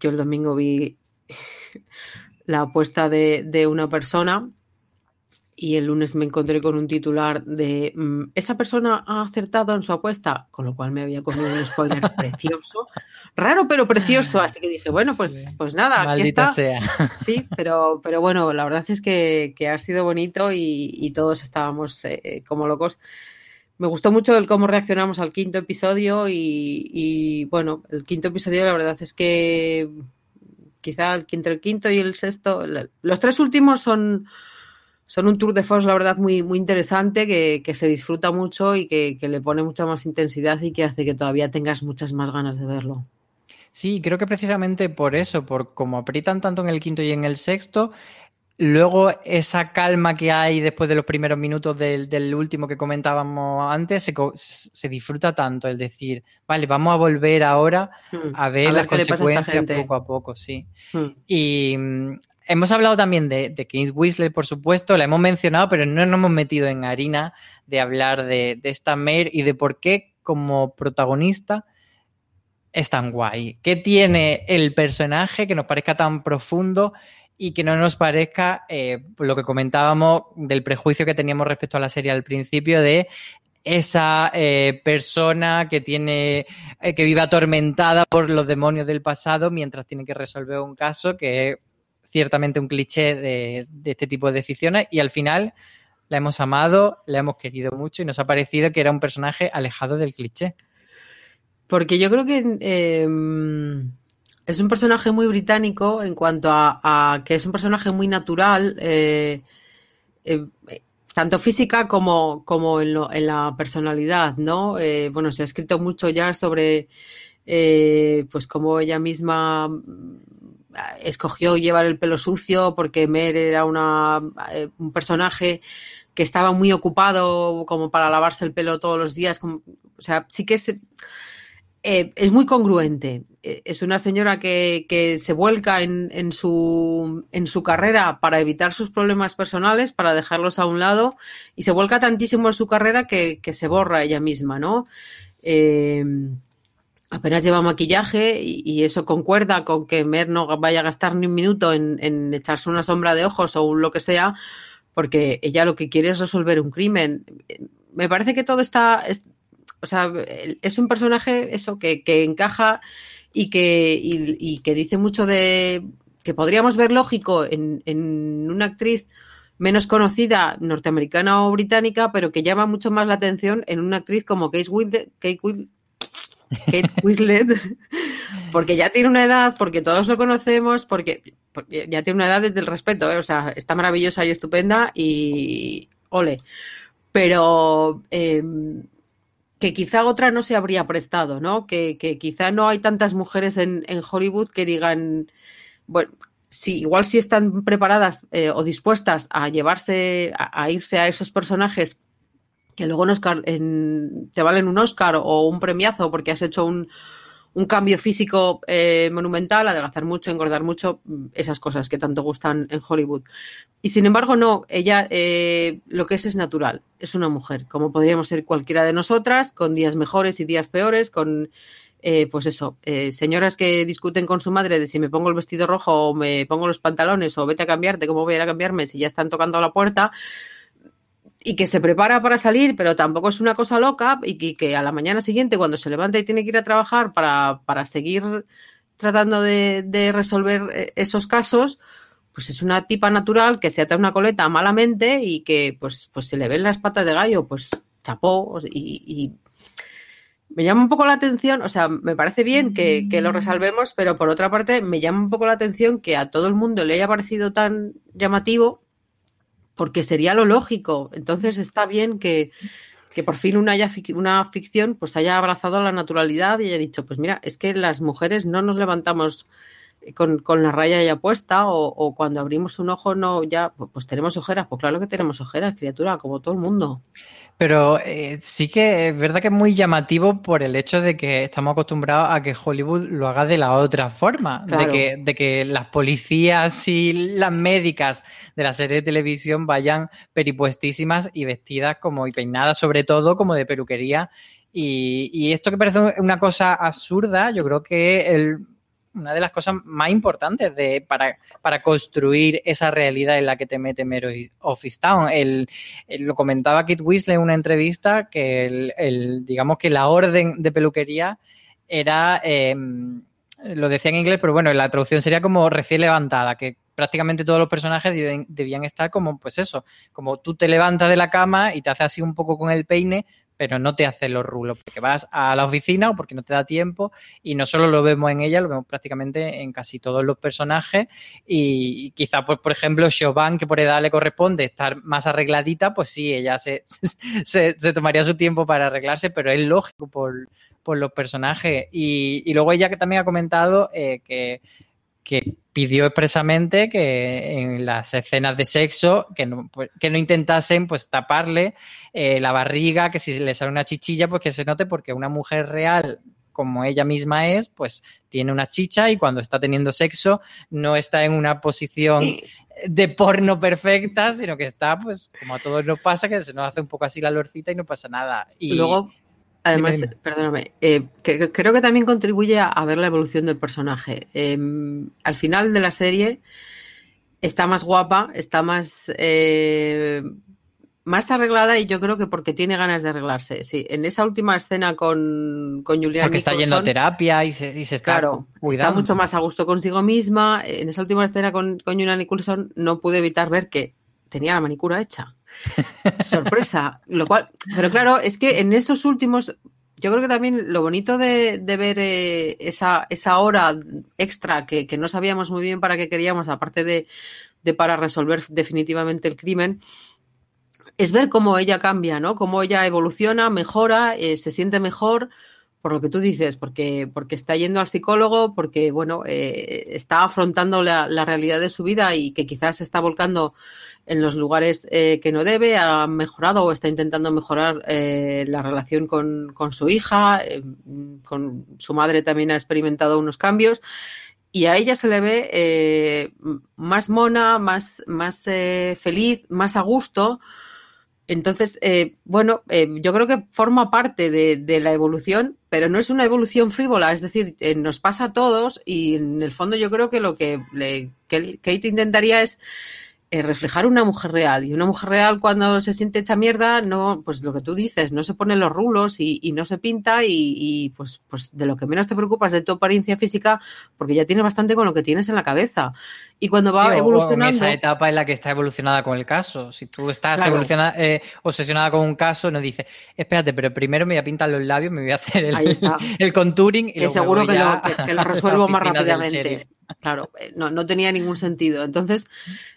Yo el domingo vi la apuesta de, de una persona y el lunes me encontré con un titular de mmm, esa persona ha acertado en su apuesta, con lo cual me había comido un spoiler precioso, raro pero precioso, así que dije, bueno, pues, pues nada, Maldita aquí está. Sea. Sí, pero, pero bueno, la verdad es que, que ha sido bonito y, y todos estábamos eh, como locos. Me gustó mucho el cómo reaccionamos al quinto episodio y, bueno, el quinto episodio la verdad es que quizá entre el quinto y el sexto, los tres últimos son, son un tour de force, la verdad, muy, muy interesante, que, que se disfruta mucho y que, que, le pone mucha más intensidad y que hace que todavía tengas muchas más ganas de verlo. Sí, creo que precisamente por eso, por como aprietan tanto en el quinto y en el sexto, Luego, esa calma que hay después de los primeros minutos del, del último que comentábamos antes, se, se, disfruta tanto el decir, vale, vamos a volver ahora Hmm. a ver, a ver las consecuencias a poco a poco, sí. Hmm. Y mm, hemos hablado también de, de Kate Winslet, por supuesto, la hemos mencionado, pero no nos hemos metido en harina de hablar de, de esta Mare y de por qué como protagonista es tan guay. ¿Qué tiene el personaje que nos parezca tan profundo y que no nos parezca eh, lo que comentábamos del prejuicio que teníamos respecto a la serie al principio de esa eh, persona que tiene eh, que vive atormentada por los demonios del pasado mientras tiene que resolver un caso que es ciertamente un cliché de, de este tipo de decisiones y al final la hemos amado, la hemos querido mucho y nos ha parecido que era un personaje alejado del cliché. Porque yo creo que eh, es un personaje muy británico en cuanto a, que es un personaje muy natural, eh, eh, tanto física como, como en, la personalidad, ¿no? Eh, bueno, se ha escrito mucho ya sobre eh, pues cómo ella misma escogió llevar el pelo sucio porque Mer era una, un personaje que estaba muy ocupado como para lavarse el pelo todos los días, como, o sea, sí que es eh, es muy congruente. Eh, es una señora que, se vuelca en, su, carrera para evitar sus problemas personales, para dejarlos a un lado, y se vuelca tantísimo en su carrera que, se borra ella misma, ¿no? Eh, apenas lleva maquillaje y, y, eso concuerda con que Mer no vaya a gastar ni un minuto en, en echarse una sombra de ojos o lo que sea, porque ella lo que quiere es resolver un crimen. Me parece que todo está, o sea, es un personaje eso que, que encaja y que, y, que dice mucho de que podríamos ver lógico en, en, una actriz menos conocida norteamericana o británica, pero que llama mucho más la atención en una actriz como Kate Winslet, Kate Winslet, Kate Winslet porque ya tiene una edad, porque todos lo conocemos, porque, porque ya tiene una edad desde el respeto, ¿eh? o sea, está maravillosa y estupenda y ole. Pero eh, que quizá otra no se habría prestado, ¿no? Que, que quizá no hay tantas mujeres en, en, Hollywood que digan, bueno, sí, igual si están preparadas eh, o dispuestas a llevarse, a, irse a esos personajes que luego en Oscar, te valen un Oscar o un premiazo porque has hecho un, un cambio físico eh, monumental, adelgazar mucho, engordar mucho, mm, esas cosas que tanto gustan en Hollywood. Y sin embargo, no, ella eh, lo que es es natural, es una mujer, como podríamos ser cualquiera de nosotras, con días mejores y días peores, con, eh, pues eso, eh, señoras que discuten con su madre de si me pongo el vestido rojo o me pongo los pantalones o vete a cambiarte, cómo voy a ir a cambiarme si ya están tocando la puerta y que se prepara para salir, pero tampoco es una cosa loca y que, que a la mañana siguiente, cuando se levanta y tiene que ir a trabajar para, para seguir tratando de, de, resolver eh, esos casos, pues es una tipa natural que se ata una coleta malamente y que pues, pues se le ven las patas de gallo, pues chapó y, y me llama un poco la atención, o sea, me parece bien que, que, lo resalvemos, pero por otra parte me llama un poco la atención que a todo el mundo le haya parecido tan llamativo porque sería lo lógico. Entonces está bien que, que por fin una, haya, una ficción pues haya abrazado la naturalidad y haya dicho, pues mira, es que las mujeres no nos levantamos con, con la raya ya puesta o, o, cuando abrimos un ojo no ya pues tenemos ojeras, pues claro que tenemos ojeras, criatura, como todo el mundo. Pero eh, sí que es verdad que es muy llamativo por el hecho de que estamos acostumbrados a que Hollywood lo haga de la otra forma, claro. de, que, de que las policías y las médicas de la serie de televisión vayan peripuestísimas y vestidas como y peinadas sobre todo como de peluquería. Y, y esto que parece una cosa absurda, yo creo que el, una de las cosas más importantes de, para, para, construir esa realidad en la que te mete Mero Office Town. El, lo comentaba Kit Weasley en una entrevista que el, digamos que la orden de peluquería era, eh, lo decía en inglés, pero bueno, la traducción sería como recién levantada, que prácticamente todos los personajes debían, debían estar como, pues eso, como tú te levantas de la cama y te haces así un poco con el peine, pero no te hace los rulos porque vas a la oficina o porque no te da tiempo y no solo lo vemos en ella, lo vemos prácticamente en casi todos los personajes y, quizá pues por ejemplo Chauvin que por edad le corresponde estar más arregladita, pues sí, ella se, se, se tomaría su tiempo para arreglarse, pero es lógico por, por los personajes. Y, y, luego ella que también ha comentado eh, que que pidió expresamente que en las escenas de sexo que no, pues, que no intentasen pues taparle eh, la barriga, que si le sale una chichilla pues que se note porque una mujer real como ella misma es, pues tiene una chicha y cuando está teniendo sexo no está en una posición de porno perfecta, sino que está, pues, como a todos nos pasa, que se nos hace un poco así la lorcita y no pasa nada. Y luego, Además, dime, dime. perdóname, eh, que, creo que también contribuye a, a, ver la evolución del personaje. Eh, al final de la serie está más guapa, está más, eh, más arreglada y yo creo que porque tiene ganas de arreglarse. Sí, en esa última escena con, con Julián. Porque está yendo a terapia y se, y se está claro, cuidando. Está mucho más a gusto consigo misma. En esa última escena con, con Julian Nicholson no pude evitar ver que tenía la manicura hecha. Sorpresa. Lo cual, pero claro, es que en esos últimos, yo creo que también lo bonito de, ver eh, esa, esa hora extra que, no sabíamos muy bien para qué queríamos, aparte de, de para resolver definitivamente el crimen, es ver cómo ella cambia, ¿no? Cómo ella evoluciona, mejora, eh, se siente mejor por lo que tú dices, porque, porque está yendo al psicólogo, porque bueno, eh, está afrontando la, realidad de su vida y que quizás se está volcando en los lugares eh, que no debe, ha mejorado o está intentando mejorar eh, la relación con, con su hija, eh, con su madre también ha experimentado unos cambios y a ella se le ve eh, más mona, más, más eh, feliz, más a gusto. Entonces, eh, bueno, eh, yo creo que forma parte de, de, la evolución, pero no es una evolución frívola, es decir, eh, nos pasa a todos y en el fondo yo creo que lo que, le, Kate intentaría es eh, reflejar una mujer real. Y una mujer real cuando se siente hecha mierda, no, pues lo que tú dices, no se pone los rulos y, y no se pinta y, y, pues, pues de lo que menos te preocupas de tu apariencia física, porque ya tienes bastante con lo que tienes en la cabeza. Y cuando va sí, evolucionando... en esa etapa en la que está evolucionada con el caso. Si tú estás claro. eh, obsesionada con un caso, no dices, espérate, pero primero me voy a pintar los labios, me voy a hacer el, el contouring y que seguro que lo, que, que lo resuelvo más rápidamente. Claro, eh, no, no tenía ningún sentido. Entonces,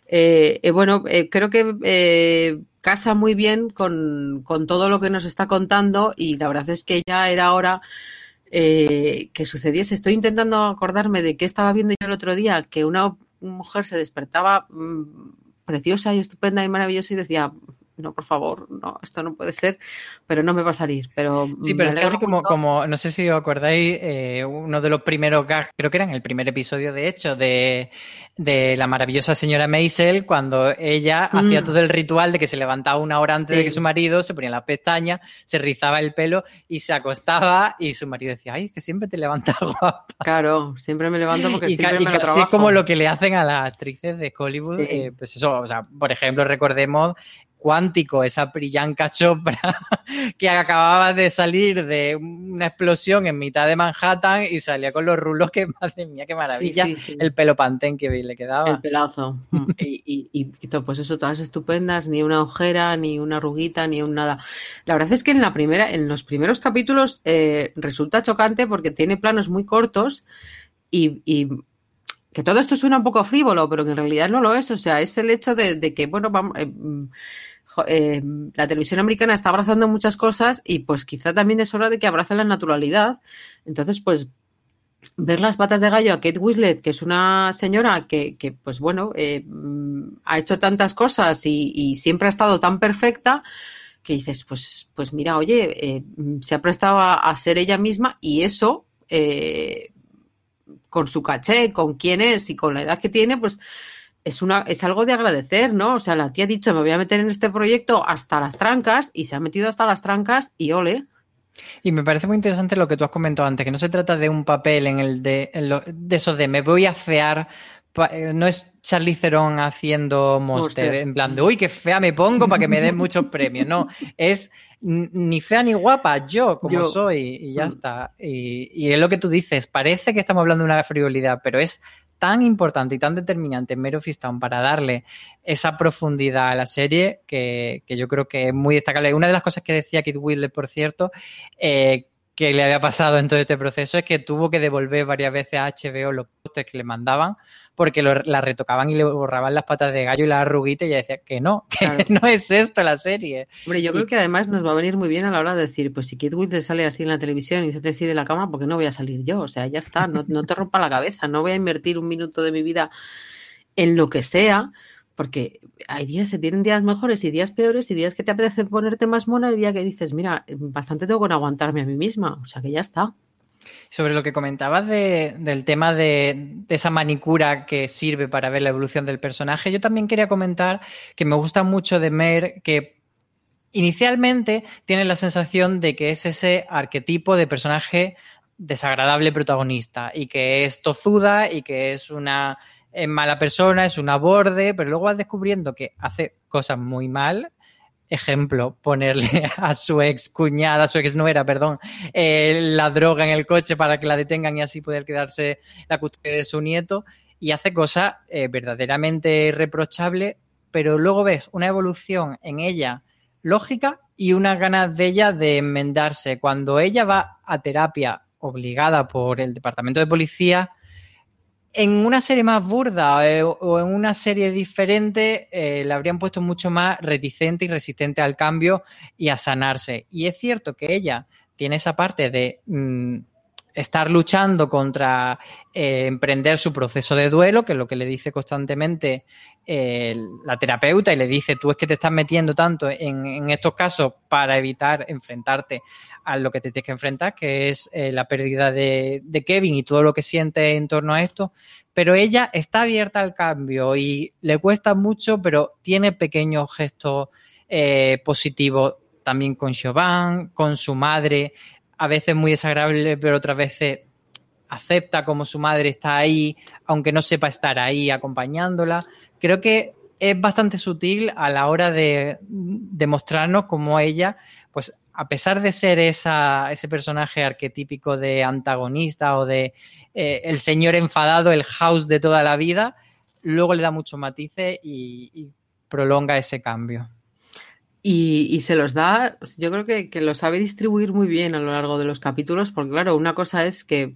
eh, eh, bueno, creo que casa muy bien con, con, todo lo que nos está contando y la verdad es que ya era hora eh, que sucediese. Estoy intentando acordarme de qué estaba viendo yo el otro día, que una mujer se despertaba mmm, preciosa y estupenda y maravillosa y decía, no, por favor, no, esto no puede ser, pero no me va a salir. Pero sí, pero es casi como, como, no sé si os acordáis, eh, uno de los primeros gags, creo que era en el primer episodio, de hecho, de, de la maravillosa señora Maisel, cuando ella mm. hacía todo el ritual de que se levantaba una hora antes de que su marido se ponía las pestañas, se rizaba el pelo y se acostaba y su marido decía, ay, es que siempre te levantas guapa. Claro, siempre me levanto porque siempre me lo Así como lo que le hacen a las actrices de Hollywood, eh, pues eso, o sea, por ejemplo, recordemos cuántico, esa Priyanka Chopra que acababa de salir de una explosión en mitad de Manhattan y salía con los rulos que, madre mía, qué maravilla, el pelo pantén que le quedaba. El pelazo. y, y, pues eso, todas estupendas, ni una ojera, ni una arruguita, ni un nada. La verdad es que en la primera, en los primeros capítulos eh, resulta chocante porque tiene planos muy cortos y, y que todo esto suena un poco frívolo, pero que en realidad no lo es. O sea, es el hecho de, que, bueno, vamos, eh, mm, eh, la televisión americana está abrazando muchas cosas y pues quizá también es hora de que abrace la naturalidad. Entonces, pues ver las patas de gallo a Kate Winslet, que es una señora que, que pues bueno, eh, mm, ha hecho tantas cosas y, siempre ha estado tan perfecta, que dices, pues, pues mira, oye, se ha prestado a, ser ella misma y eso, con su caché, con quién es y con la edad que tiene, pues es, una, es algo de agradecer, ¿no? O sea, la tía ha dicho, me voy a meter en este proyecto hasta las trancas y se ha metido hasta las trancas y ole. Y me parece muy interesante lo que tú has comentado antes, que no se trata de un papel en el de, de eso de me voy a fear no es Charlie Theron haciendo Monster, en plan de, uy, qué fea me pongo para que me den muchos premios. No, es ni fea ni guapa, yo como soy y ya mm. está. Y, y, es lo que tú dices, parece que estamos hablando de una frivolidad, pero es tan importante y tan determinante en Mero Town para darle esa profundidad a la serie que, que, yo creo que es muy destacable. Una de las cosas que decía Kit Whitler, por cierto, eh, que le había pasado en todo este proceso es que tuvo que devolver varias veces a HBO los postes que le mandaban porque la retocaban y le borraban las patas de gallo y la arruguita y ella decía que no, que no es esto la serie. Hombre, yo creo que además nos va a venir muy bien a la hora de decir, pues si Kate Winslet sale así en la televisión y se te así de la cama, ¿por qué no voy a salir yo? O sea, ya está, no, no te rompa la cabeza, no voy a invertir un minuto de mi vida en lo que sea porque hay días, se tienen días mejores y días peores y días que te apetece ponerte más mona y día que dices, mira, bastante tengo que aguantarme a mí misma, o sea que ya está. Sobre lo que comentabas del tema de, esa manicura que sirve para ver la evolución del personaje, yo también quería comentar que me gusta mucho de Mer que inicialmente tiene la sensación de que es ese arquetipo de personaje desagradable protagonista y que es tozuda y que es una es mala persona, es una borde, pero luego vas descubriendo que hace cosas muy mal. Ejemplo, ponerle a su ex cuñada, a su ex nuera, perdón, eh, la droga en el coche para que la detengan y así poder quedarse la custodia de su nieto. Y hace cosas eh, verdaderamente reprochables, pero luego ves una evolución en ella lógica y unas ganas de ella de enmendarse. Cuando ella va a terapia obligada por el departamento de policía, en una serie más burda eh, o en una serie diferente eh, la habrían puesto mucho más reticente y resistente al cambio y a sanarse. Y es cierto que ella tiene esa parte de mm, estar luchando contra eh, emprender su proceso de duelo, que es lo que le dice constantemente la terapeuta y le dice, tú es que te estás metiendo tanto en, estos casos para evitar enfrentarte a lo que te tienes que enfrentar, que es eh, la pérdida de, Kevin y todo lo que siente en torno a esto. Pero ella está abierta al cambio y le cuesta mucho, pero tiene pequeños gestos eh, positivos también con Chauvin, con su madre, a veces muy desagradable, pero otras veces acepta como su madre está ahí, aunque no sepa estar ahí acompañándola. Creo que es bastante sutil a la hora de, mostrarnos cómo ella, pues a pesar de ser esa, ese personaje arquetípico de antagonista o de eh, el señor enfadado, el house de toda la vida, luego le da muchos matices y, prolonga ese cambio. Y, se los da, yo creo que, que, lo sabe distribuir muy bien a lo largo de los capítulos, porque claro, una cosa es que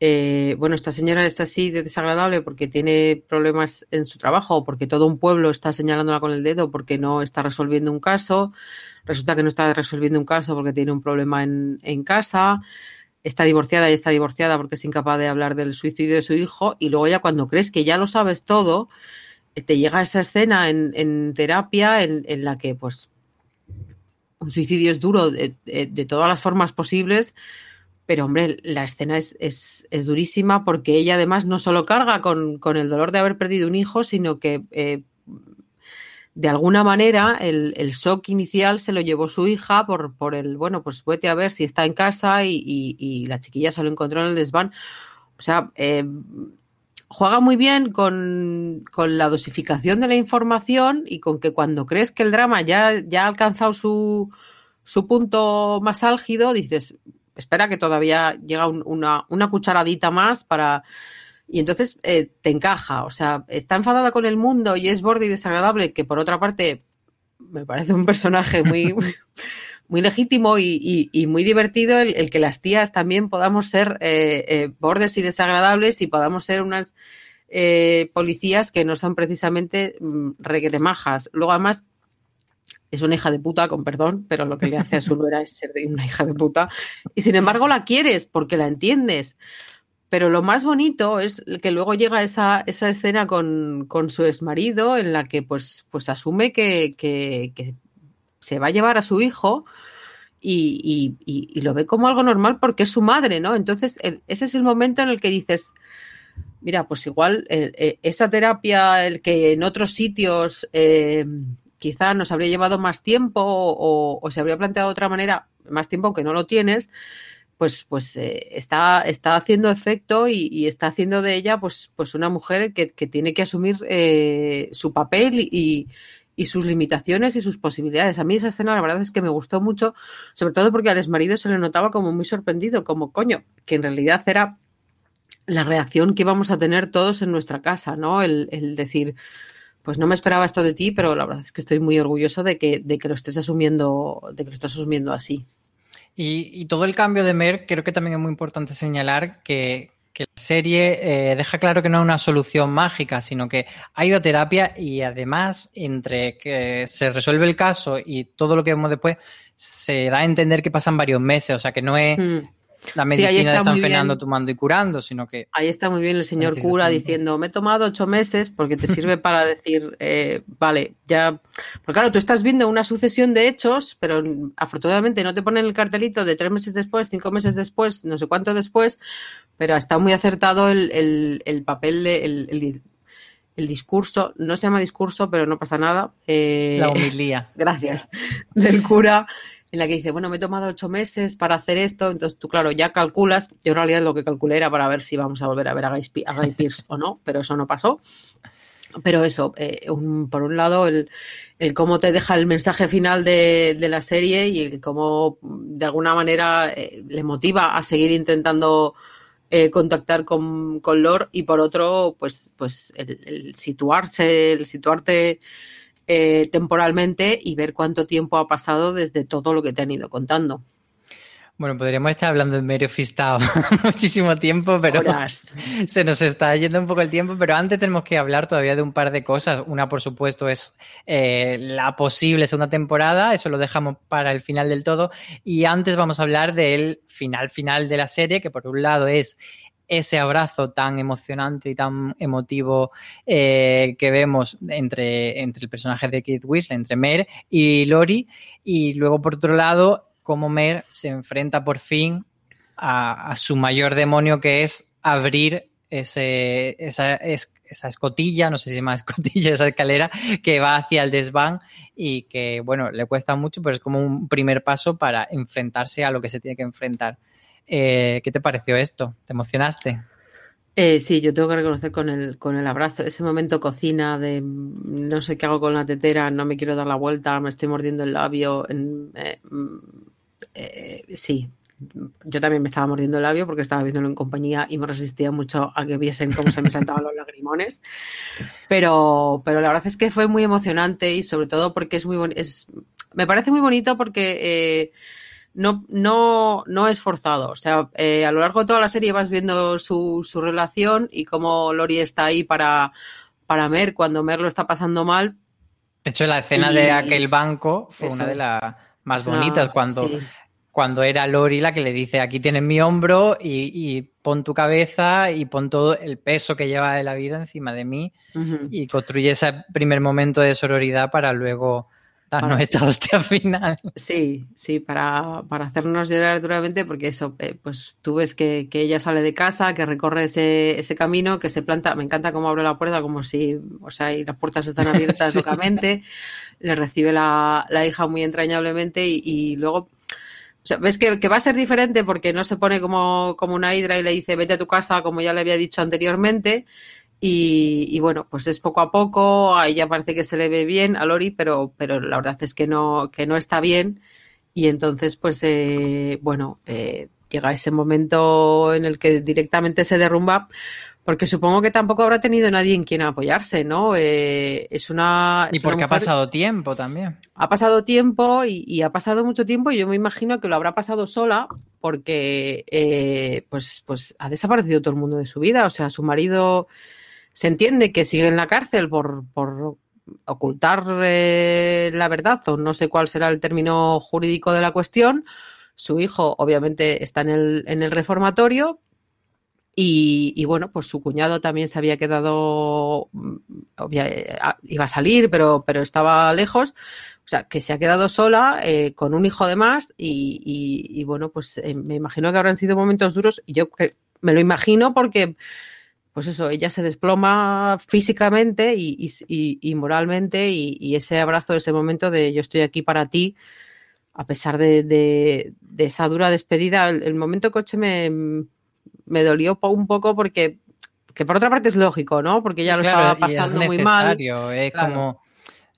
eh, bueno, esta señora es así de desagradable porque tiene problemas en su trabajo, porque todo un pueblo está señalándola con el dedo porque no está resolviendo un caso, resulta que no está resolviendo un caso porque tiene un problema en, casa, está divorciada y está divorciada porque es incapaz de hablar del suicidio de su hijo, y luego ya cuando crees que ya lo sabes todo, te llega esa escena en, terapia en, la que, pues, un suicidio es duro de, todas las formas posibles, pero hombre, la escena es, durísima porque ella además no solo carga con, el dolor de haber perdido un hijo, sino que eh, de alguna manera el, shock inicial se lo llevó su hija por, el, bueno, pues vete a ver si está en casa y la chiquilla se lo encontró en el desván. O sea, eh, juega muy bien con, la dosificación de la información y con que cuando crees que el drama ya, ha alcanzado su, su punto más álgido, dices, espera que todavía llega un, una, una, cucharadita más para... Y entonces eh, te encaja, o sea, está enfadada con el mundo y es borde y desagradable, que por otra parte me parece un personaje muy, muy legítimo y, muy divertido el, que las tías también podamos ser eh, eh, bordes y desagradables y podamos ser unas eh, policías que no son precisamente majas. Luego, además, es una hija de puta, con perdón, pero lo que le hace a su nuera es ser una hija de puta. Y sin embargo, la quieres porque la entiendes. Pero lo más bonito es que luego llega esa, escena con, con su exmarido en la que pues, pues asume que se va a llevar a su hijo y, y, lo ve como algo normal porque es su madre, ¿no? Entonces, ese es el momento en el que dices, mira, pues igual eh, esa terapia, el que en otros sitios eh, quizá nos habría llevado más tiempo o, se habría planteado de otra manera, más tiempo aunque no lo tienes, pues, pues eh, está, está haciendo efecto y, está haciendo de ella pues, pues una mujer que, que tiene que asumir eh, su papel y, y sus limitaciones y sus posibilidades. A mí esa escena la verdad es que me gustó mucho, sobre todo porque al desmarido se le notaba como muy sorprendido, como coño, que en realidad era la reacción que íbamos a tener todos en nuestra casa, ¿no? El, el, decir, pues no me esperaba esto de ti, pero la verdad es que estoy muy orgulloso de que, de que lo estés asumiendo, de que lo estés asumiendo así. Y, y todo el cambio de Mer, creo que también es muy importante señalar que, que la serie eh, deja claro que no es una solución mágica, sino que ha ido a terapia y además entre que se resuelve el caso y todo lo que vemos después, se da a entender que pasan varios meses, o sea que no es mm. La medicina sí, de San Fernando tomando y curando, sino que... Ahí está muy bien el señor cura diciendo, me he tomado ocho meses porque te sirve para decir, eh, vale, ya... Porque claro, tú estás viendo una sucesión de hechos, pero afortunadamente no te ponen el cartelito de tres meses después, cinco meses después, no sé cuánto después, pero está muy acertado el, el, el papel, de, el, el, el, discurso, no se llama discurso, pero no pasa nada. Eh, la homilía. Gracias. Del cura, en la que dice, bueno, me he tomado ocho meses para hacer esto, entonces tú, claro, ya calculas, yo en realidad lo que calculé era para ver si vamos a volver a ver a Guy, a Pierce o no, pero eso no pasó. Pero eso, eh, por un lado, el, cómo te deja el mensaje final de, la serie y el cómo de alguna manera eh, le motiva a seguir intentando eh, contactar con, con Lore y por otro, pues, pues el situarse, el situarte eh, temporalmente y ver cuánto tiempo ha pasado desde todo lo que te han ido contando. Bueno, podríamos estar hablando de Medio Fistado muchísimo tiempo, pero Horas. se nos está yendo un poco el tiempo. Pero antes tenemos que hablar todavía de un par de cosas. Una, por supuesto, es eh, la posible segunda temporada. Eso lo dejamos para el final del todo. Y antes vamos a hablar del final final de la serie, que por un lado es ese abrazo tan emocionante y tan emotivo eh, que vemos entre, entre el personaje de Kate Winslet, entre Mer y Lori. Y luego, por otro lado, cómo Mer se enfrenta por fin a, su mayor demonio, que es abrir ese, esa, es, esa escotilla, no sé si llama escotilla, esa escalera, que va hacia el desván y que, bueno, le cuesta mucho, pero es como un primer paso para enfrentarse a lo que se tiene que enfrentar. Eh, ¿Qué te pareció esto? ¿Te emocionaste? Eh, sí, yo tengo que reconocer con el, con el abrazo, ese momento cocina de no sé qué hago con la tetera, no me quiero dar la vuelta, me estoy mordiendo el labio. Eh, eh, sí, yo también me estaba mordiendo el labio porque estaba viéndolo en compañía y me resistía mucho a que viesen cómo se me saltaban los lagrimones. Pero, pero la verdad es que fue muy emocionante y sobre todo porque es muy bonito. Me parece muy bonito porque no, no, no es forzado. O sea, eh, a lo largo de toda la serie vas viendo su, su relación y cómo Lori está ahí para, para Mer cuando Mer lo está pasando mal. De hecho, la escena y... de aquel banco fue Eso una de las más bonitas cuando sí. cuando era Lori la que le dice, aquí tienes mi hombro y, y pon tu cabeza y pon todo el peso que lleva de la vida encima de mí Ujú. y construye ese primer momento de sororidad para luego darnos esta hostia final. Sí, sí, para, para hacernos llorar duramente, porque eso, eh, pues tú ves que, que ella sale de casa, que recorre ese, ese camino, que se planta, me encanta cómo abre la puerta, como si, o sea, y las puertas están abiertas Sí. locamente, le recibe la, la hija muy entrañablemente y, y luego, o sea, ves que, que va a ser diferente porque no se pone como, como una hidra y le dice vete a tu casa, como ya le había dicho anteriormente, y, y bueno, pues es poco a poco, a ella parece que se le ve bien a Lori, pero, pero la verdad es que no, que no está bien. Y entonces, pues, eh, bueno, eh, llega ese momento en el que directamente se derrumba, porque supongo que tampoco habrá tenido nadie en quien apoyarse, ¿no? Eh, es una. Y es una porque ha mujer- pasado tiempo también. ha pasado tiempo y, y ha pasado mucho tiempo y yo me imagino que lo habrá pasado sola porque eh, pues, pues ha desaparecido todo el mundo de su vida. O sea, su marido se entiende que sigue en la cárcel por, por ocultar eh, la verdad o no sé cuál será el término jurídico de la cuestión. Su hijo obviamente está en el, en el reformatorio, y, bueno, pues su cuñado también se había quedado, mm, eh, iba a salir, pero, pero estaba lejos. O sea, que se ha quedado sola eh, con un hijo de más y, bueno, pues me imagino que habrán sido momentos duros y yo me lo imagino porque, pues eso, ella se desploma físicamente y, y- y- y moralmente y, ese abrazo, ese momento de yo estoy aquí para ti, a pesar de, de- de esa dura despedida, el, el momento coche me, me dolió un poco porque, que por otra parte es lógico, ¿no? Porque ya lo Claro, estaba es pasando muy mal. necesario, Es Claro. como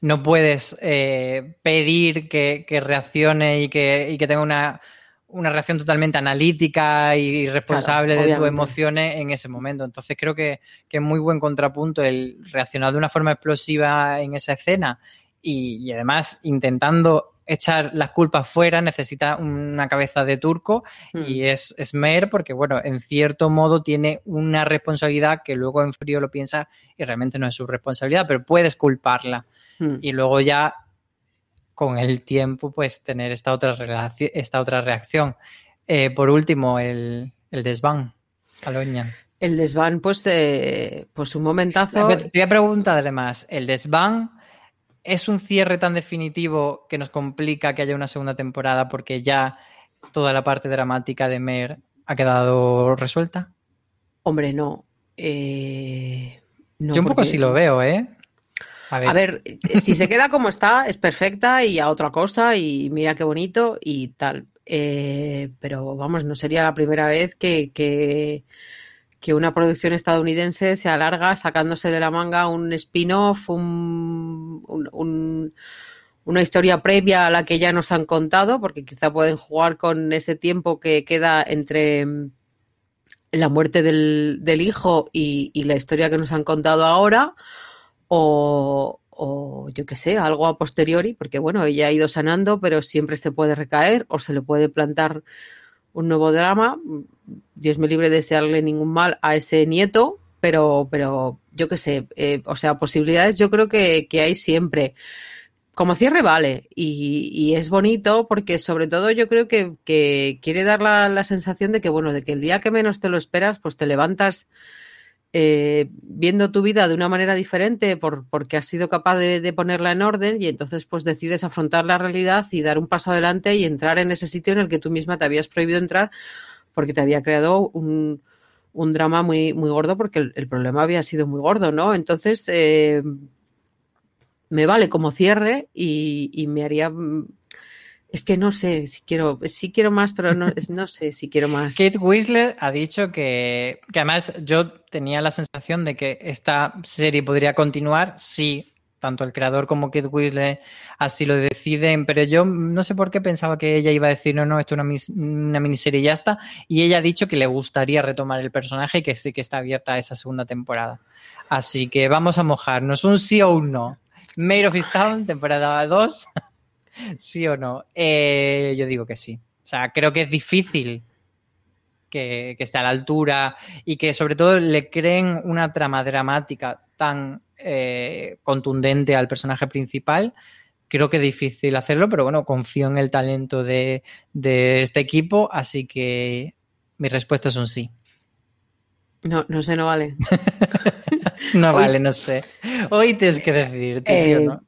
no puedes eh, pedir que, que reaccione y que, y que tenga una, una reacción totalmente analítica y responsable de tus emociones en ese momento. Entonces creo que, que es muy buen contrapunto el reaccionar de una forma explosiva en esa escena y, y además intentando echar las culpas fuera necesita una cabeza de turco y Mm. es, es Mer porque, bueno, en cierto modo tiene una responsabilidad que luego en frío lo piensa y realmente no es su responsabilidad, pero puedes culparla Mm. y luego ya con el tiempo pues tener esta otra, esta otra reacción. Eh, por último, el, el desván, Caloña. El desván, pues, eh, pues un momentazo. Te voy a preguntar además, ¿el desván es un cierre tan definitivo que nos complica que haya una segunda temporada porque ya toda la parte dramática de Mer ha quedado resuelta? Hombre, no. Eh, no, Yo un poco sí lo veo, ¿eh? A ver, eh, si se queda como está, es perfecta y a otra cosa y mira qué bonito y tal. Eh, pero vamos, no sería la primera vez que, que, que una producción estadounidense se alarga sacándose de la manga un spin-off, un, un- un- una historia previa a la que ya nos han contado, porque quizá pueden jugar con ese tiempo que queda entre mm, la muerte del, del hijo y, y la historia que nos han contado ahora o, yo qué sé, algo a posteriori, porque bueno, ella ha ido sanando, pero siempre se puede recaer o se le puede plantar un nuevo drama. Dios me libre de desearle ningún mal a ese nieto, pero, pero yo qué sé, eh, o sea, posibilidades yo creo que, que hay siempre. Como cierre vale y, y es bonito porque sobre todo yo creo que, que quiere dar la, la sensación de que bueno, de que el día que menos te lo esperas, pues te levantas eh, viendo tu vida de una manera diferente por, porque has sido capaz de, ponerla en orden y entonces pues decides afrontar la realidad y dar un paso adelante y entrar en ese sitio en el que tú misma te habías prohibido entrar porque te había creado un, un drama muy, muy gordo porque el, problema había sido muy gordo, ¿no? Entonces eh, me vale como cierre y, y me haría... Es que no sé si quiero, quiero más, pero no, sé si quiero más. Kate Winslet ha dicho que, que además yo tenía la sensación de que esta serie podría continuar si tanto el creador como Kate Winslet así lo deciden, pero yo no sé por qué pensaba que ella iba a decir no, no, esto es una, una miniserie y ya está, y ella ha dicho que le gustaría retomar el personaje y que sí que está abierta a esa segunda temporada. Así que vamos a mojarnos, un sí o un no. Maid of Easttown, temporada 2, sí o no. Eh, yo digo que sí. O sea, creo que es difícil que, que esté a la altura y que sobre todo le creen una trama dramática tan eh, contundente al personaje principal, Creo que es difícil hacerlo, pero bueno, confío en el talento de, de este equipo, así que mi respuesta es un sí. No, no sé, no vale. no Hoy- vale, no sé. Hoy tienes que decidirte, ¿sí o Eh, no?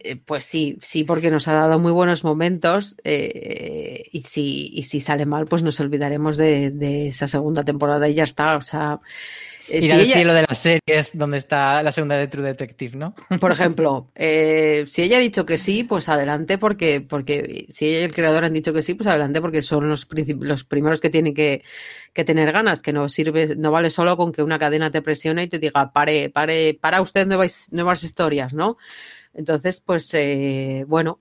Eh, Pues sí, sí, porque nos ha dado muy buenos momentos eh, y, si, y si sale mal, pues nos olvidaremos de, de esa segunda temporada y ya está. O sea, eh, Ir si al ella- cielo de las series donde está la segunda de True Detective, ¿no? por ejemplo, eh, si ella ha dicho que sí, pues adelante, porque, porque si ella y el creador han dicho que sí, pues adelante, porque son los, los primeros que tienen que, que tener ganas, que no sirve, no vale solo con que una cadena te presione y te diga, pare, pare, para usted nuevas, nuevas historias, ¿no? Entonces, pues eh, bueno,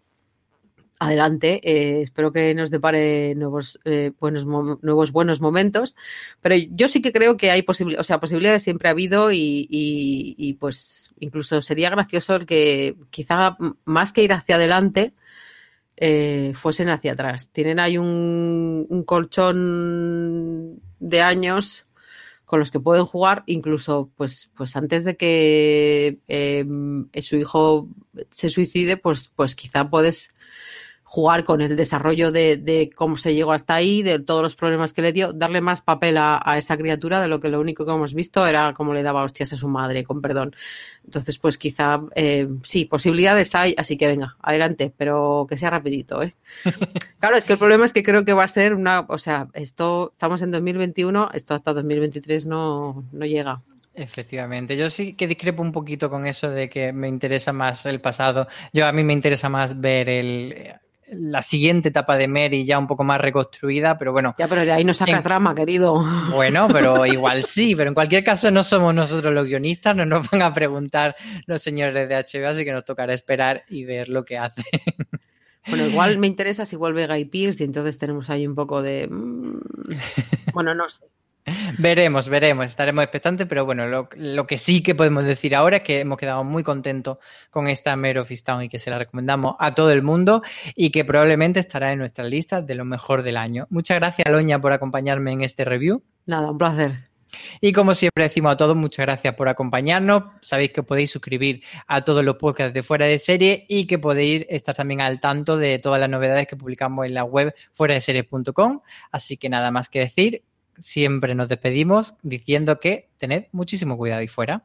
adelante. eh, espero que nos depare nuevos, eh, buenos, nuevos buenos momentos. Pero yo sí que creo que hay posibilidades, o sea, posibilidades siempre ha habido y, y- y, pues incluso sería gracioso el que quizá más que ir hacia adelante, eh, fuesen hacia atrás. Tienen ahí un colchón de años con los que pueden jugar, incluso pues, pues antes de que eh, su hijo se suicide, pues, pues quizá puedes jugar con el desarrollo de, de cómo se llegó hasta ahí, de todos los problemas que le dio, darle más papel a, a esa criatura de lo que lo único que hemos visto era cómo le daba hostias a su madre, con perdón. Entonces, pues quizá eh, sí, posibilidades hay, así que venga, adelante, pero que sea rapidito, ¿eh? Claro, es que el problema es que creo que va a ser una, o sea, esto, estamos en 2021, esto hasta 2023 no, no llega. Efectivamente, yo sí que discrepo un poquito con eso de que me interesa más el pasado. Yo a mí me interesa más ver el, la siguiente etapa de Mary ya un poco más reconstruida, pero bueno, Ya, pero de ahí no sacas En- drama, querido. bueno, pero igual sí, pero en cualquier caso no somos nosotros los guionistas, no nos van a preguntar los señores de HBO, así que nos tocará esperar y ver lo que hace. Bueno, igual me interesa si vuelve Guy Pearce y entonces tenemos ahí un poco de... mm, Bueno, no sé. Veremos, veremos, estaremos expectantes, pero bueno, lo, lo que sí que podemos decir ahora es que hemos quedado muy contentos con esta Mare of y que se la recomendamos a todo el mundo y que probablemente estará en nuestra lista de lo mejor del año. Muchas gracias, Loña, por acompañarme en este review. Nada, un placer. Y como siempre decimos a todos, muchas gracias por acompañarnos. Sabéis que podéis suscribir a todos los podcasts de Fuera de Serie y que podéis estar también al tanto de todas las novedades que publicamos en la web fuera de series.com. Así que nada más que decir, siempre nos despedimos diciendo que tened muchísimo cuidado ahí fuera.